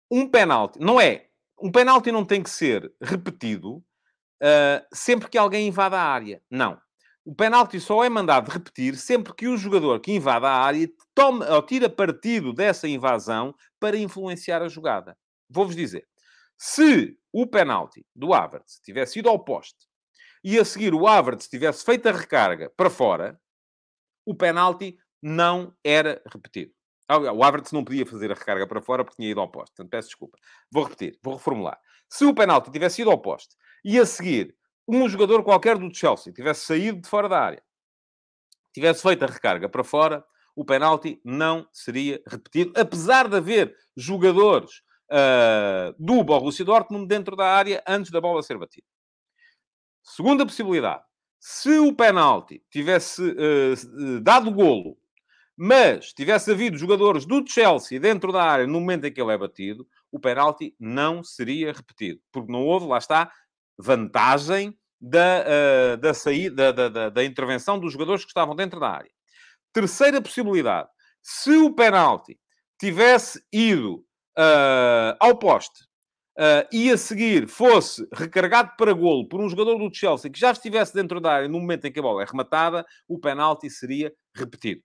Um penalti, não é, um penalti não tem que ser repetido uh, sempre que alguém invada a área. Não. O penalti só é mandado repetir sempre que o jogador que invada a área tome ou tira partido dessa invasão para influenciar a jogada. Vou-vos dizer. Se o penalti do Havertz tivesse ido ao poste e a seguir o Havertz tivesse feito a recarga para fora, o penalti não era repetido. O Havertz não podia fazer a recarga para fora porque tinha ido ao poste. Portanto, peço desculpa. Vou repetir, vou reformular. Se o penalti tivesse ido ao poste e a seguir um jogador qualquer do Chelsea tivesse saído de fora da área, tivesse feito a recarga para fora, o penalti não seria repetido, apesar de haver jogadores uh, do Borussia Dortmund dentro da área antes da bola ser batida. Segunda possibilidade, se o penalti tivesse uh, dado golo, mas tivesse havido jogadores do Chelsea dentro da área no momento em que ele é batido, o penalti não seria repetido, porque não houve, lá está, vantagem da, uh, da saída, da, da, da, intervenção dos jogadores que estavam dentro da área. Terceira possibilidade, se o penalti tivesse ido uh, ao poste uh, e a seguir fosse recargado para golo por um jogador do Chelsea que já estivesse dentro da área no momento em que a bola é rematada, o penalti seria repetido.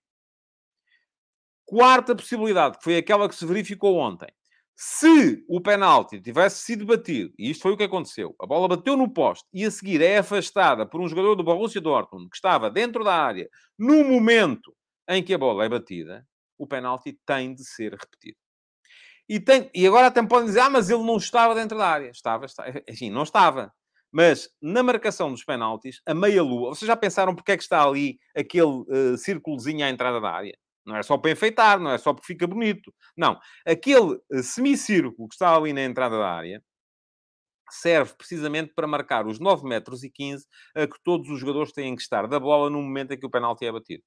Quarta possibilidade, que foi aquela que se verificou ontem. Se o penalti tivesse sido batido, e isto foi o que aconteceu, a bola bateu no poste e a seguir é afastada por um jogador do Borussia Dortmund que estava dentro da área no momento em que a bola é batida, o penalti tem de ser repetido. E, tem, e agora até podem dizer, ah, mas ele não estava dentro da área. Estava, estava enfim, não estava. Mas na marcação dos penaltis, a meia-lua, vocês já pensaram porque é que está ali aquele uh, círculozinho à entrada da área? Não é só para enfeitar, não é só porque fica bonito. Não. Aquele uh, semicírculo que está ali na entrada da área serve precisamente para marcar os 9 metros e 15 a que todos os jogadores têm que estar da bola no momento em que o penalti é batido.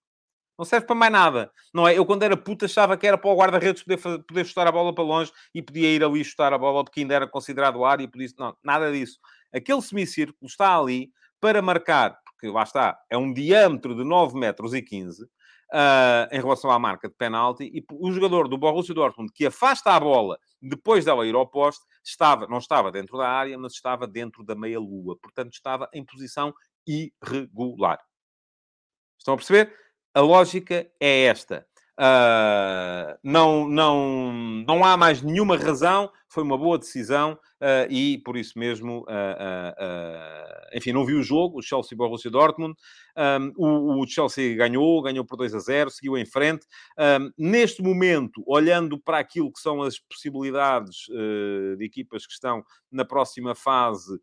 Não serve para mais nada. Não é? Eu, quando era puta, achava que era para o guarda-redes poder, poder chutar a bola para longe e podia ir ali chutar a bola porque ainda era considerado área e podia... Não, nada disso. Aquele semicírculo está ali para marcar, porque lá está, é um diâmetro de 9 metros e 15 uh, em relação à marca de penalti e o jogador do Borussia Dortmund que afasta a bola depois dela ir ao poste, estava, não estava dentro da área, mas estava dentro da meia-lua. Portanto, estava em posição irregular. Estão a perceber? A lógica é esta. Uh, não, não, não há mais nenhuma razão, foi uma boa decisão uh, e por isso mesmo, uh, enfim, não vi o jogo, o Chelsea Borussia Dortmund. O, o, Chelsea ganhou, ganhou por 2 a 0, seguiu em frente. Neste momento, olhando para aquilo que são as possibilidades de equipas que estão na próxima fase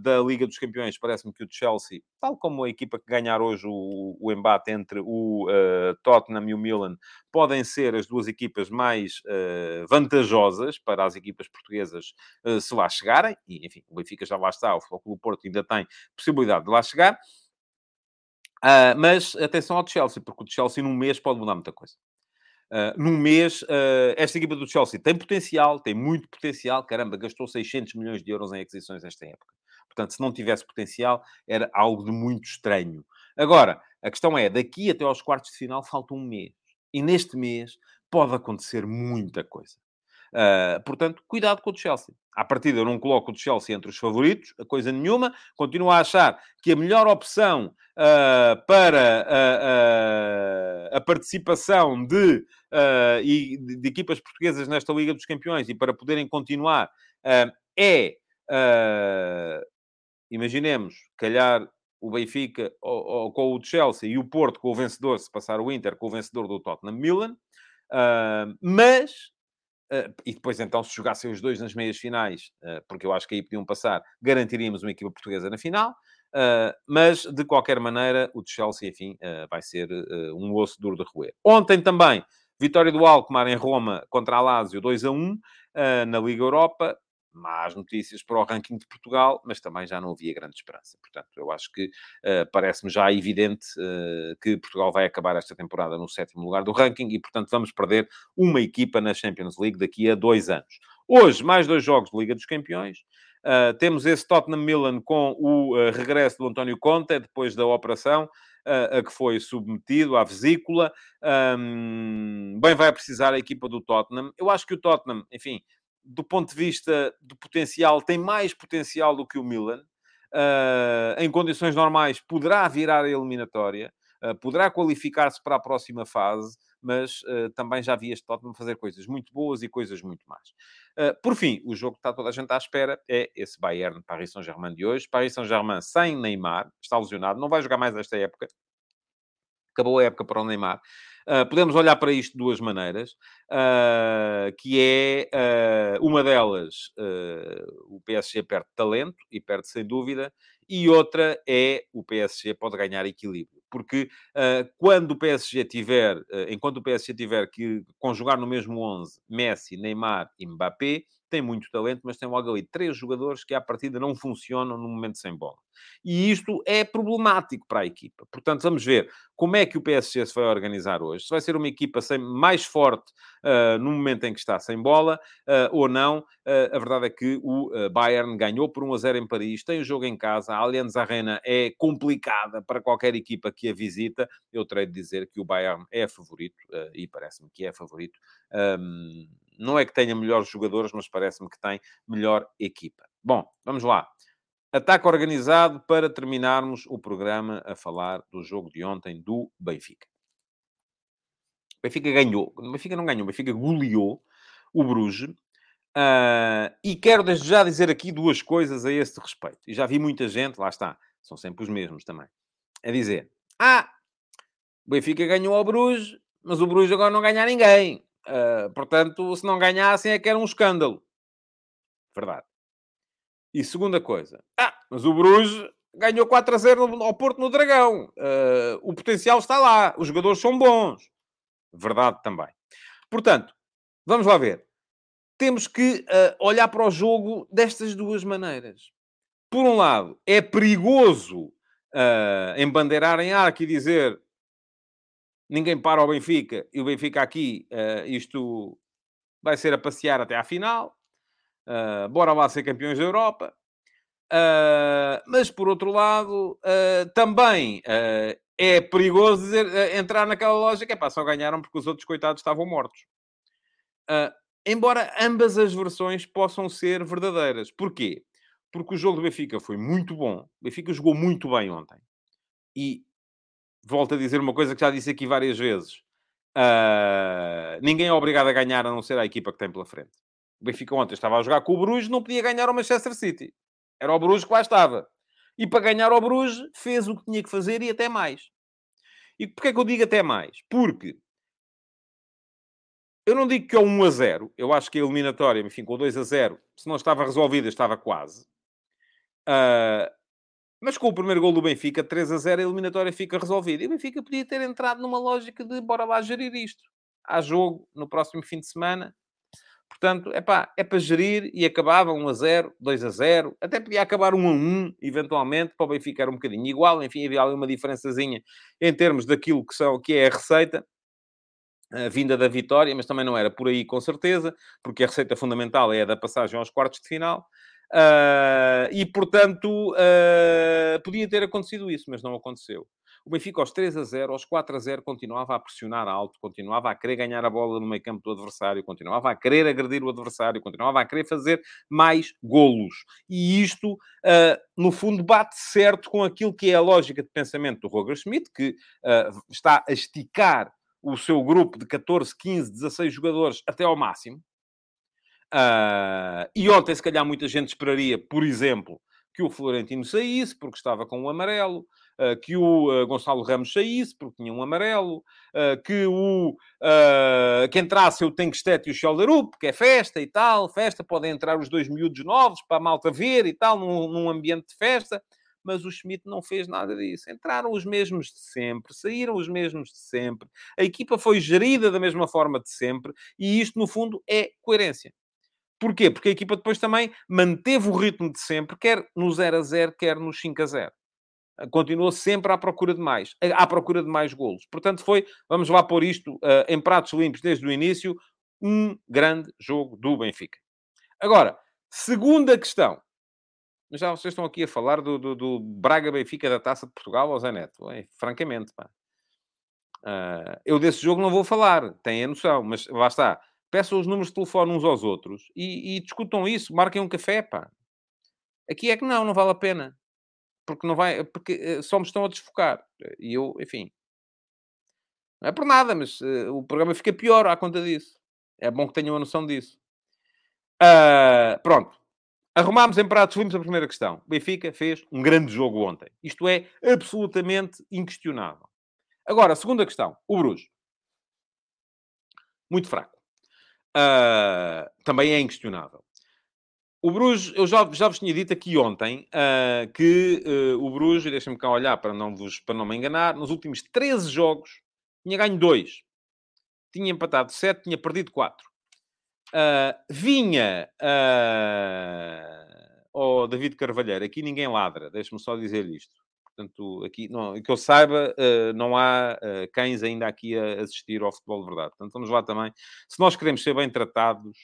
da Liga dos Campeões, parece-me que o Chelsea, tal como a equipa que ganhar hoje o, o embate entre o uh, Tottenham e o Milan, podem ser as duas equipas mais uh, vantajosas para as equipas portuguesas uh, se lá chegarem. E, enfim, o Benfica já lá está, o Futebol Porto ainda tem possibilidade de lá chegar. Uh, mas atenção ao Chelsea, porque o Chelsea num mês pode mudar muita coisa. Uh, num mês, uh, esta equipa do Chelsea tem potencial, tem muito potencial. Caramba, gastou 600 milhões de euros em aquisições nesta época. Portanto, se não tivesse potencial, era algo de muito estranho. Agora, a questão é, daqui até aos quartos de final falta um mês. E neste mês pode acontecer muita coisa. Uh, portanto, cuidado com o Chelsea. À partida, eu não coloco o Chelsea entre os favoritos, a coisa nenhuma. Continuo a achar que a melhor opção uh, para uh, a participação de, de, de, equipas portuguesas nesta Liga dos Campeões e para poderem continuar é imaginemos, calhar o Benfica ou, ou, com o Chelsea e o Porto com o vencedor, se passar o Inter com o vencedor do Tottenham Milan, uh, mas, uh, e depois então se jogassem os dois nas meias finais, uh, porque eu acho que aí podiam passar, garantiríamos uma equipa portuguesa na final, mas de qualquer maneira o Chelsea, enfim, vai ser um osso duro de roer. Ontem também, vitória do Alkmaar em Roma contra a Lazio 2 a 1 na Liga Europa más notícias para o ranking de Portugal, mas também já não havia grande esperança. Portanto, eu acho que uh, parece-me já evidente uh, que Portugal vai acabar esta temporada no sétimo lugar do ranking e, portanto, vamos perder uma equipa na Champions League daqui a dois anos. Hoje, mais dois jogos de Liga dos Campeões. Uh, temos esse Tottenham-Milan com o regresso do António Conte, depois da operação, a que foi submetido à vesícula. Um, bem vai precisar a equipa do Tottenham. Eu acho que o Tottenham, enfim, do ponto de vista do potencial, tem mais potencial do que o Milan. em condições normais, poderá virar a eliminatória. poderá qualificar-se para a próxima fase mas uh, também já vi este Tottenham fazer coisas muito boas e coisas muito más. Uh, por fim, o jogo que está toda a gente à espera é esse Bayern Paris Saint-Germain de hoje. Paris Saint-Germain sem Neymar, está lesionado, não vai jogar mais esta época. Acabou a época para o Neymar. Uh, podemos olhar para isto de duas maneiras, uh, que é uh, uma delas o PSG perde talento e perde sem dúvida, e outra é o PSG pode ganhar equilíbrio. Porque quando o PSG tiver, enquanto o PSG tiver que conjugar no mesmo 11 Messi, Neymar e Mbappé, tem muito talento, mas tem logo ali três jogadores que à partida não funcionam no momento sem bola. E isto é problemático para a equipa. Portanto, vamos ver como é que o PSG se vai organizar hoje. Se vai ser uma equipa sem, mais forte uh, no momento em que está sem bola uh, ou não. Uh, a verdade é que o Bayern ganhou por 1 a 0 em Paris, tem o jogo em casa. A Allianz Arena é complicada para qualquer equipa que a visita. Eu terei de dizer que o Bayern é favorito e parece-me que é favorito. Um, não é que tenha melhores jogadores, mas parece-me que tem melhor equipa. Bom, vamos lá. Ataque organizado para terminarmos o programa a falar do jogo de ontem do Benfica. O Benfica ganhou. O Benfica não ganhou, o Benfica goleou o Bruges. Uh, e quero desde já dizer aqui duas coisas a este respeito. E já vi muita gente, lá está, são sempre os mesmos também, a dizer: Ah, o Benfica ganhou ao Bruges, mas o Bruges agora não ganha a ninguém. Uh, portanto, se não ganhassem é que era um escândalo. Verdade. E segunda coisa. Ah, mas o Bruges ganhou 4 a 0 ao Porto no Dragão. Uh, o potencial está lá. Os jogadores são bons. Verdade também. Portanto, vamos lá ver. Temos que uh, olhar para o jogo destas duas maneiras. Por um lado, é perigoso uh, embandeirar em arco e dizer ninguém para o Benfica e o Benfica aqui, uh, isto vai ser a passear até à final. Uh, bora lá ser campeões da Europa. Uh, mas por outro lado, também é perigoso dizer, entrar naquela lógica, é pá, só ganharam porque os outros coitados estavam mortos. embora ambas as versões possam ser verdadeiras. Porquê? Porque o jogo do Benfica foi muito bom. O Benfica jogou muito bem ontem. E volto a dizer uma coisa que já disse aqui várias vezes. Uh, ninguém é obrigado a ganhar a não ser a equipa que tem pela frente. O Benfica ontem estava a jogar com o Bruges, não podia ganhar ao Manchester City. Era o Bruges que lá estava. E para ganhar ao Bruges, fez o que tinha que fazer e até mais. E porquê é que eu digo até mais? Porque eu não digo que é 1 a 0. Eu acho que a eliminatória, enfim, com 2 a 0, se não estava resolvida, estava quase. Uh, mas com o primeiro gol do Benfica, 3 a 0, a eliminatória fica resolvida. E o Benfica podia ter entrado numa lógica de bora lá gerir isto. Há jogo no próximo fim de semana. Portanto, epá, é para gerir e acabava 1 a 0, 2 a 0. Até podia acabar 1 a 1, eventualmente, para o Benfica era um bocadinho igual. Enfim, havia ali uma diferençazinha em termos daquilo que, são, que é a receita a vinda da vitória, mas também não era por aí com certeza, porque a receita fundamental é a da passagem aos quartos de final. Uh, e, portanto, uh, podia ter acontecido isso, mas não aconteceu. O Benfica, aos 3 a 0, aos 4 a 0, continuava a pressionar alto, continuava a querer ganhar a bola no meio campo do adversário, continuava a querer agredir o adversário, continuava a querer fazer mais golos. E isto, uh, no fundo, bate certo com aquilo que é a lógica de pensamento do Roger Schmidt, que está a esticar o seu grupo de 14, 15, 16 jogadores até ao máximo, Uh, e ontem, se calhar, muita gente esperaria, por exemplo, que o Florentino saísse, porque estava com um amarelo, uh, que o uh, Gonçalo Ramos saísse, porque tinha um amarelo, que o que entrasse o Tenkstedt e o Schelderup, que é festa e tal, festa, podem entrar os dois miúdos novos para a malta ver e tal, num, num ambiente de festa mas o Schmidt não fez nada disso. Entraram os mesmos de sempre, saíram os mesmos de sempre, a equipa foi gerida da mesma forma de sempre, e isto, no fundo, é coerência. Porquê? Porque a equipa depois também manteve o ritmo de sempre, quer no 0 a 0, quer no 5 a 0. Continuou sempre à procura de mais, à procura de mais golos. Portanto, foi, vamos lá pôr isto uh, em pratos limpos desde o início, um grande jogo do Benfica. Agora, segunda questão. Já vocês estão aqui a falar do, do, do Braga-Benfica da Taça de Portugal ao Zé Neto. É, francamente, pá. Uh, eu desse jogo não vou falar, têm a noção, mas lá está. Peçam os números de telefone uns aos outros e, e, discutam isso, marquem um café, pá. Aqui é que não, não vale a pena. Porque não vai, porque uh, só me estão a desfocar. E eu, enfim. Não é por nada, mas uh, o programa fica pior à conta disso. É bom que tenham a noção disso. Uh, pronto. Arrumámos em pratos limpos a primeira questão. Benfica fez um grande jogo ontem. Isto é absolutamente inquestionável. Agora, segunda questão. O Bruges. Muito fraco. Uh, também é inquestionável. O Bruges, eu já, já vos tinha dito aqui ontem uh, que uh, o Bruges, deixem-me cá olhar para não, vos, para não me enganar, nos últimos 13 jogos tinha ganho 2. Tinha empatado 7, tinha perdido 4. Uh, vinha uh, oh, David Carvalheiro, aqui ninguém ladra, deixe-me só dizer isto. Portanto, aqui, não, que eu saiba, uh, não há uh, cães ainda aqui a assistir ao futebol de verdade. Portanto, vamos lá também. Se nós queremos ser bem tratados,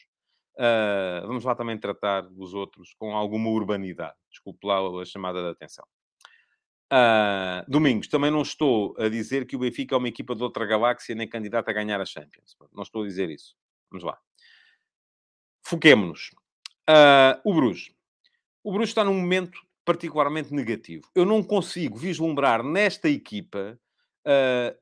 uh, vamos lá também tratar os outros com alguma urbanidade. Desculpe lá a chamada de atenção. Domingos, também não estou a dizer que o Benfica é uma equipa de outra galáxia nem candidata a ganhar a Champions. Não estou a dizer isso. Vamos lá. Foquemo-nos. Uh, o Bruges. O Bruges está num momento particularmente negativo. Eu não consigo vislumbrar nesta equipa uh,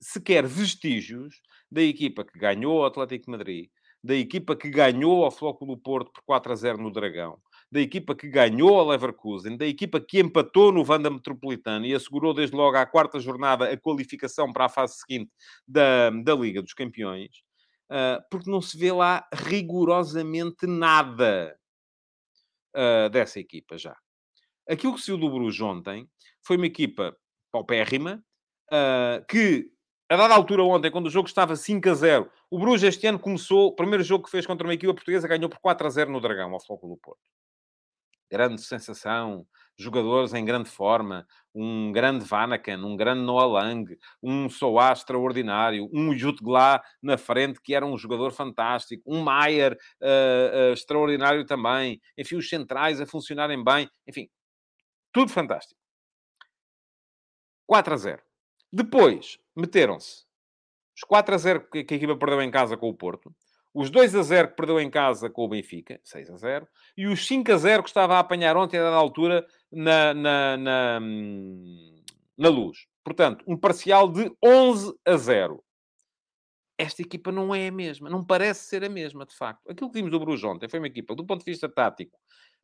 sequer vestígios da equipa que ganhou o Atlético Madrid, da equipa que ganhou ao Flóculo Porto por 4 a 0 no Dragão, da equipa que ganhou ao Leverkusen, da equipa que empatou no Vanda Metropolitano e assegurou desde logo à quarta jornada a qualificação para a fase seguinte da, da Liga dos Campeões. Uh, porque não se vê lá rigorosamente nada uh, dessa equipa já. Aquilo que se viu do Bruges ontem foi uma equipa paupérrima, uh, que, a dada altura ontem, quando o jogo estava 5 a 0, o Bruges este ano começou, o primeiro jogo que fez contra uma equipa portuguesa, ganhou por 4 a 0 no Dragão, ao Flóculo do Porto. Grande sensação, jogadores em grande forma, um grande Vanakan, um grande Noah Lang, um Soá extraordinário, um Jutglá na frente, que era um jogador fantástico, um Maier uh, uh, extraordinário também, enfim, os centrais a funcionarem bem, enfim, tudo fantástico. 4 a 0. Depois, meteram-se os 4 a 0 que a equipa perdeu em casa com o Porto, os 2 a 0 que perdeu em casa com o Benfica, 6 a 0, e os 5 a 0 que estava a apanhar ontem, a dada altura, na, na, na, na luz. Portanto, um parcial de 11 a 0. Esta equipa não é a mesma, não parece ser a mesma, de facto. Aquilo que vimos do Bruges ontem foi uma equipa, do ponto de vista tático,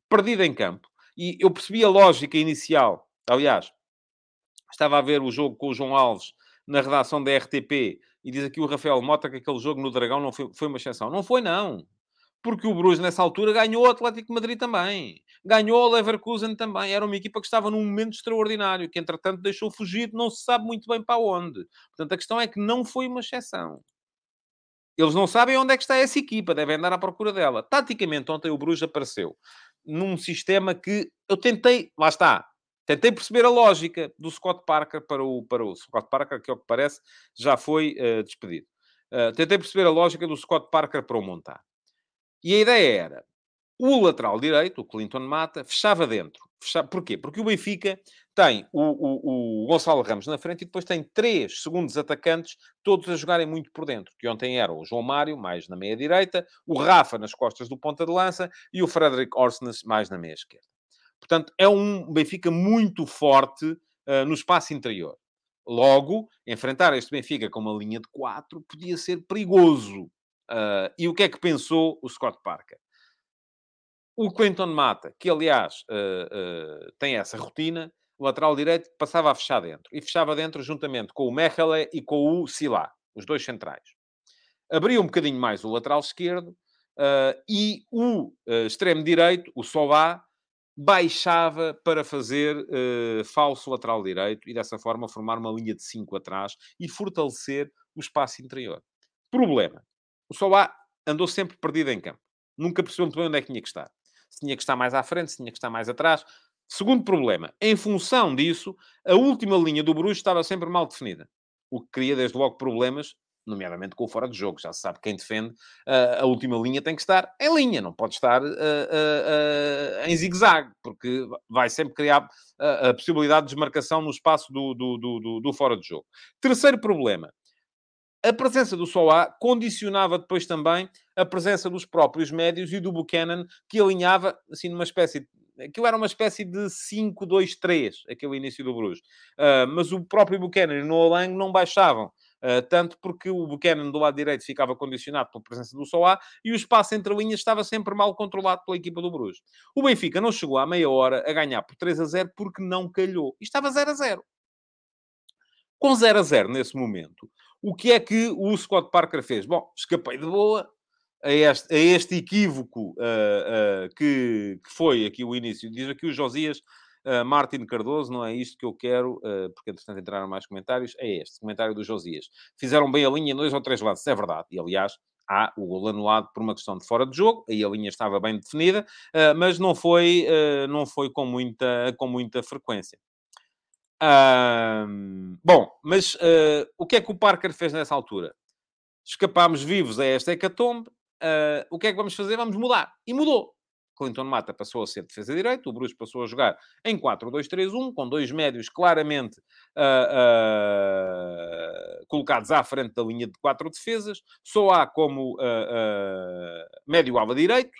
perdida em campo. E eu percebi a lógica inicial. Aliás, estava a ver o jogo com o João Alves na redação da RTP e diz aqui o Rafael Mota que aquele jogo no Dragão não foi, foi uma exceção. Não foi, não. Porque o Bruges, nessa altura, ganhou o Atlético Madrid também. Ganhou o Leverkusen também. Era uma equipa que estava num momento extraordinário, que, entretanto, deixou fugir, não se sabe muito bem para onde. Portanto, a questão é que não foi uma exceção. Eles não sabem onde é que está essa equipa, devem andar à procura dela. Taticamente, ontem o Bruges apareceu num sistema que eu tentei, lá está, Tentei perceber a lógica do Scott Parker para o, para o Scott Parker, que é o que parece, já foi uh, despedido. Uh, tentei perceber a lógica do Scott Parker para o montar. E a ideia era, o lateral direito, o Clinton Mata, fechava dentro. Porquê? Porque o Benfica tem o, o, o, Gonçalo Ramos na frente e depois tem três segundos atacantes, todos a jogarem muito por dentro. Que ontem eram o João Mário, mais na meia-direita, o Rafa nas costas do ponta de lança e o Frederick Orsnes, mais na meia-esquerda. Portanto, é um Benfica muito forte uh, no espaço interior. Logo, enfrentar este Benfica com uma linha de quatro podia ser perigoso. Uh, e o que é que pensou o Scott Parker? O Clinton Mata, que aliás uh, tem essa rotina, o lateral direito passava a fechar dentro. E fechava dentro juntamente com o Mechele e com o Silá, os dois centrais. Abria um bocadinho mais o lateral esquerdo e o extremo direito, o Solá, baixava para fazer uh, falso lateral direito e dessa forma formar uma linha de 5 atrás e fortalecer o espaço interior. Problema. O Solá andou sempre perdido em campo. Nunca percebeu muito bem onde é que tinha que estar. Se tinha que estar mais à frente, se tinha que estar mais atrás. Segundo problema. Em função disso, a última linha do Bruxo estava sempre mal definida. O que cria, desde logo, problemas nomeadamente com o fora de jogo. Já se sabe quem defende a última linha tem que estar em linha, não pode estar uh, uh, em zigue-zague, porque vai sempre criar a possibilidade de desmarcação no espaço do, do, do, do, fora de jogo. Terceiro problema. A presença do Solá condicionava depois também a presença dos próprios médios e do Buchanan, que alinhava, assim, numa espécie de aquilo era uma espécie de 5-2-3, aquele início do Bruges. Uh, mas o próprio Buchanan e o Noah não baixavam. Uh, tanto porque o Buchanan do lado direito ficava condicionado pela presença do Solá e o espaço entre linhas estava sempre mal controlado pela equipa do Bruges. O Benfica não chegou à meia hora a ganhar por 3 a 0 porque não calhou. E estava 0 a 0. Com 0 a 0 nesse momento, o que é que o Scott Parker fez? Bom, escapei de boa, a este, a este equívoco uh, uh, que, que, foi aqui o início. Diz aqui o Josias uh, Martin Cardoso, não é isto que eu quero, porque entretanto entraram mais comentários, é este, comentário do Josias. Fizeram bem a linha dois ou três lances, é verdade. E aliás, há o gol anulado por uma questão de fora de jogo, aí a linha estava bem definida, mas não foi, não foi com, muita, com muita frequência. Bom, mas o que é que o Parker fez nessa altura? Escapámos vivos a esta hecatombe, uh, o que é que vamos fazer? Vamos mudar. E mudou. Clinton Mata passou a ser defesa direito, o Bruce passou a jogar em 4-2-3-1, com dois médios claramente uh, uh, colocados à frente da linha de quatro defesas, só há como uh, médio ala direito,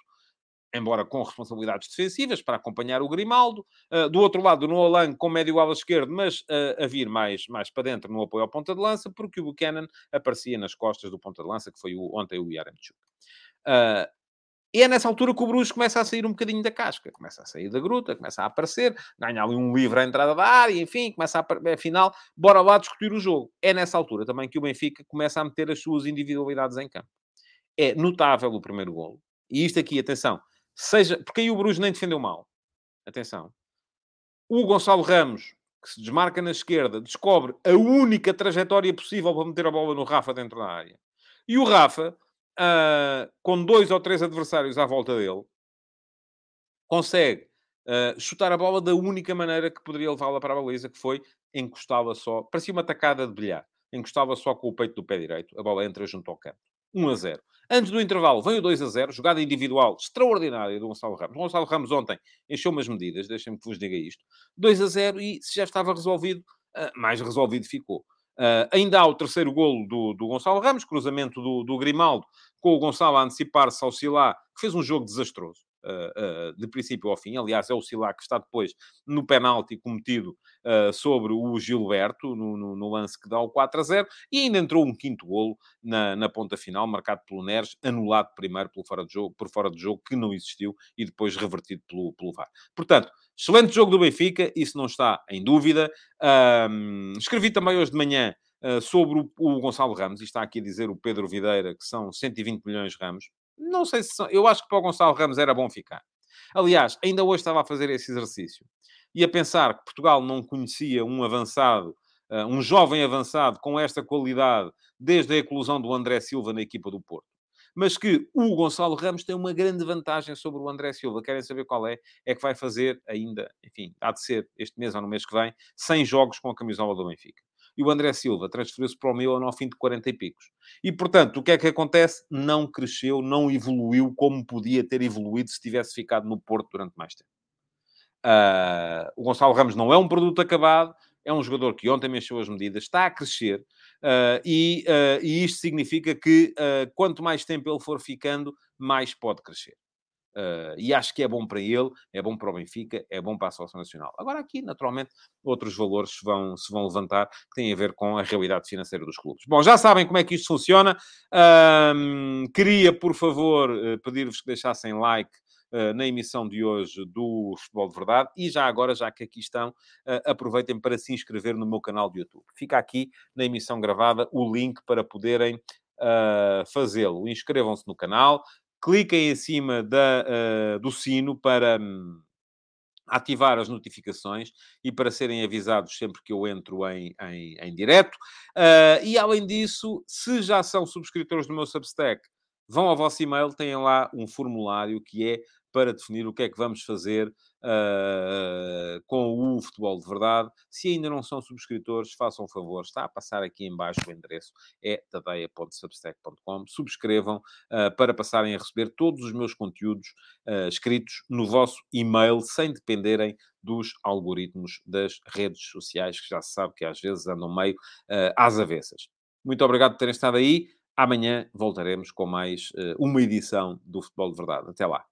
embora com responsabilidades defensivas, para acompanhar o Grimaldo. Uh, do outro lado, no Olan, com médio ala esquerdo, mas uh, a vir mais, mais para dentro no apoio ao ponta de lança, porque o Buchanan aparecia nas costas do ponta de lança, que foi o, ontem o Yaremchuk. Uh, e é nessa altura que o Bruges começa a sair um bocadinho da casca, começa a sair da gruta, começa a aparecer, ganha ali um livre à entrada da área, enfim, começa a, afinal, bora lá discutir o jogo. É nessa altura também que o Benfica começa a meter as suas individualidades em campo. É notável o primeiro golo. E isto aqui, atenção, seja, porque aí o Bruges nem defendeu mal. Atenção. O Gonçalo Ramos, que se desmarca na esquerda, descobre a única trajetória possível para meter a bola no Rafa dentro da área. E o Rafa, uh, com dois ou três adversários à volta dele, consegue uh, chutar a bola da única maneira que poderia levá-la para a baliza, que foi encostá-la só, parecia uma tacada de bilhar, encostá-la só com o peito do pé direito, a bola entra junto ao campo. 1 a 0. Antes do intervalo, vem o 2 a 0, jogada individual extraordinária do Gonçalo Ramos. O Gonçalo Ramos ontem encheu umas medidas, deixem-me que vos diga isto. 2 a 0 e se já estava resolvido, ah, mais resolvido ficou. Uh, ainda há o terceiro golo do, do Gonçalo Ramos, cruzamento do, do Grimaldo, com o Gonçalo a antecipar-se ao Silá, que fez um jogo desastroso. Uh, de princípio ao fim. Aliás, é o Silá que está depois no penalti cometido uh, sobre o Gilberto, no, no, no, lance que dá o 4 a 0, e ainda entrou um quinto golo na, na ponta final, marcado pelo Neres, anulado primeiro pelo fora de jogo, por fora de jogo, que não existiu, e depois revertido pelo, pelo VAR. Portanto, excelente jogo do Benfica, isso não está em dúvida. escrevi também hoje de manhã sobre o, o Gonçalo Ramos, e está aqui a dizer o Pedro Videira que são 120 milhões de Ramos. Não sei se são. Eu acho que para o Gonçalo Ramos era bom ficar. Aliás, ainda hoje estava a fazer esse exercício e a pensar que Portugal não conhecia um avançado, uh, um jovem avançado com esta qualidade desde a eclosão do André Silva na equipa do Porto. Mas que o Gonçalo Ramos tem uma grande vantagem sobre o André Silva. Querem saber qual é? É que vai fazer ainda, enfim, há de ser este mês ou no mês que vem, 100 jogos com a camisola do Benfica e o André Silva transferiu-se para o Milan ao fim de 40 e picos. E, portanto, o que é que acontece? Não cresceu, não evoluiu como podia ter evoluído se tivesse ficado no Porto durante mais tempo. Uh, o Gonçalo Ramos não é um produto acabado, é um jogador que ontem mexeu as medidas, está a crescer, uh, e, uh, e, isto significa que quanto mais tempo ele for ficando, mais pode crescer. Uh, e acho que é bom para ele, é bom para o Benfica, é bom para a Seleção Nacional. Agora, aqui, naturalmente, outros valores vão, se vão levantar que têm a ver com a realidade financeira dos clubes. Bom, já sabem como é que isto funciona. Uh, queria, por favor, uh, pedir-vos que deixassem like Uh, na emissão de hoje do Futebol de Verdade. E já agora, já que aqui estão, aproveitem para se inscrever no meu canal de YouTube. Fica aqui na emissão gravada o link para poderem fazê-lo. Inscrevam-se no canal, cliquem em cima da, uh, do sino para um, ativar as notificações e para serem avisados sempre que eu entro em, em, em direto. Uh, e além disso, se já são subscritores do meu Substack, vão ao vosso e-mail, têm lá um formulário que é para definir o que é que vamos fazer uh, com o Futebol de Verdade. Se ainda não são subscritores, façam um favor, está a passar aqui em baixo o endereço, é tadeia.substack.com. Subscrevam uh, para passarem a receber todos os meus conteúdos uh, escritos no vosso e-mail, sem dependerem dos algoritmos das redes sociais, que já se sabe que às vezes andam meio às avessas. Muito obrigado por terem estado aí. Amanhã voltaremos com mais uma edição do Futebol de Verdade. Até lá.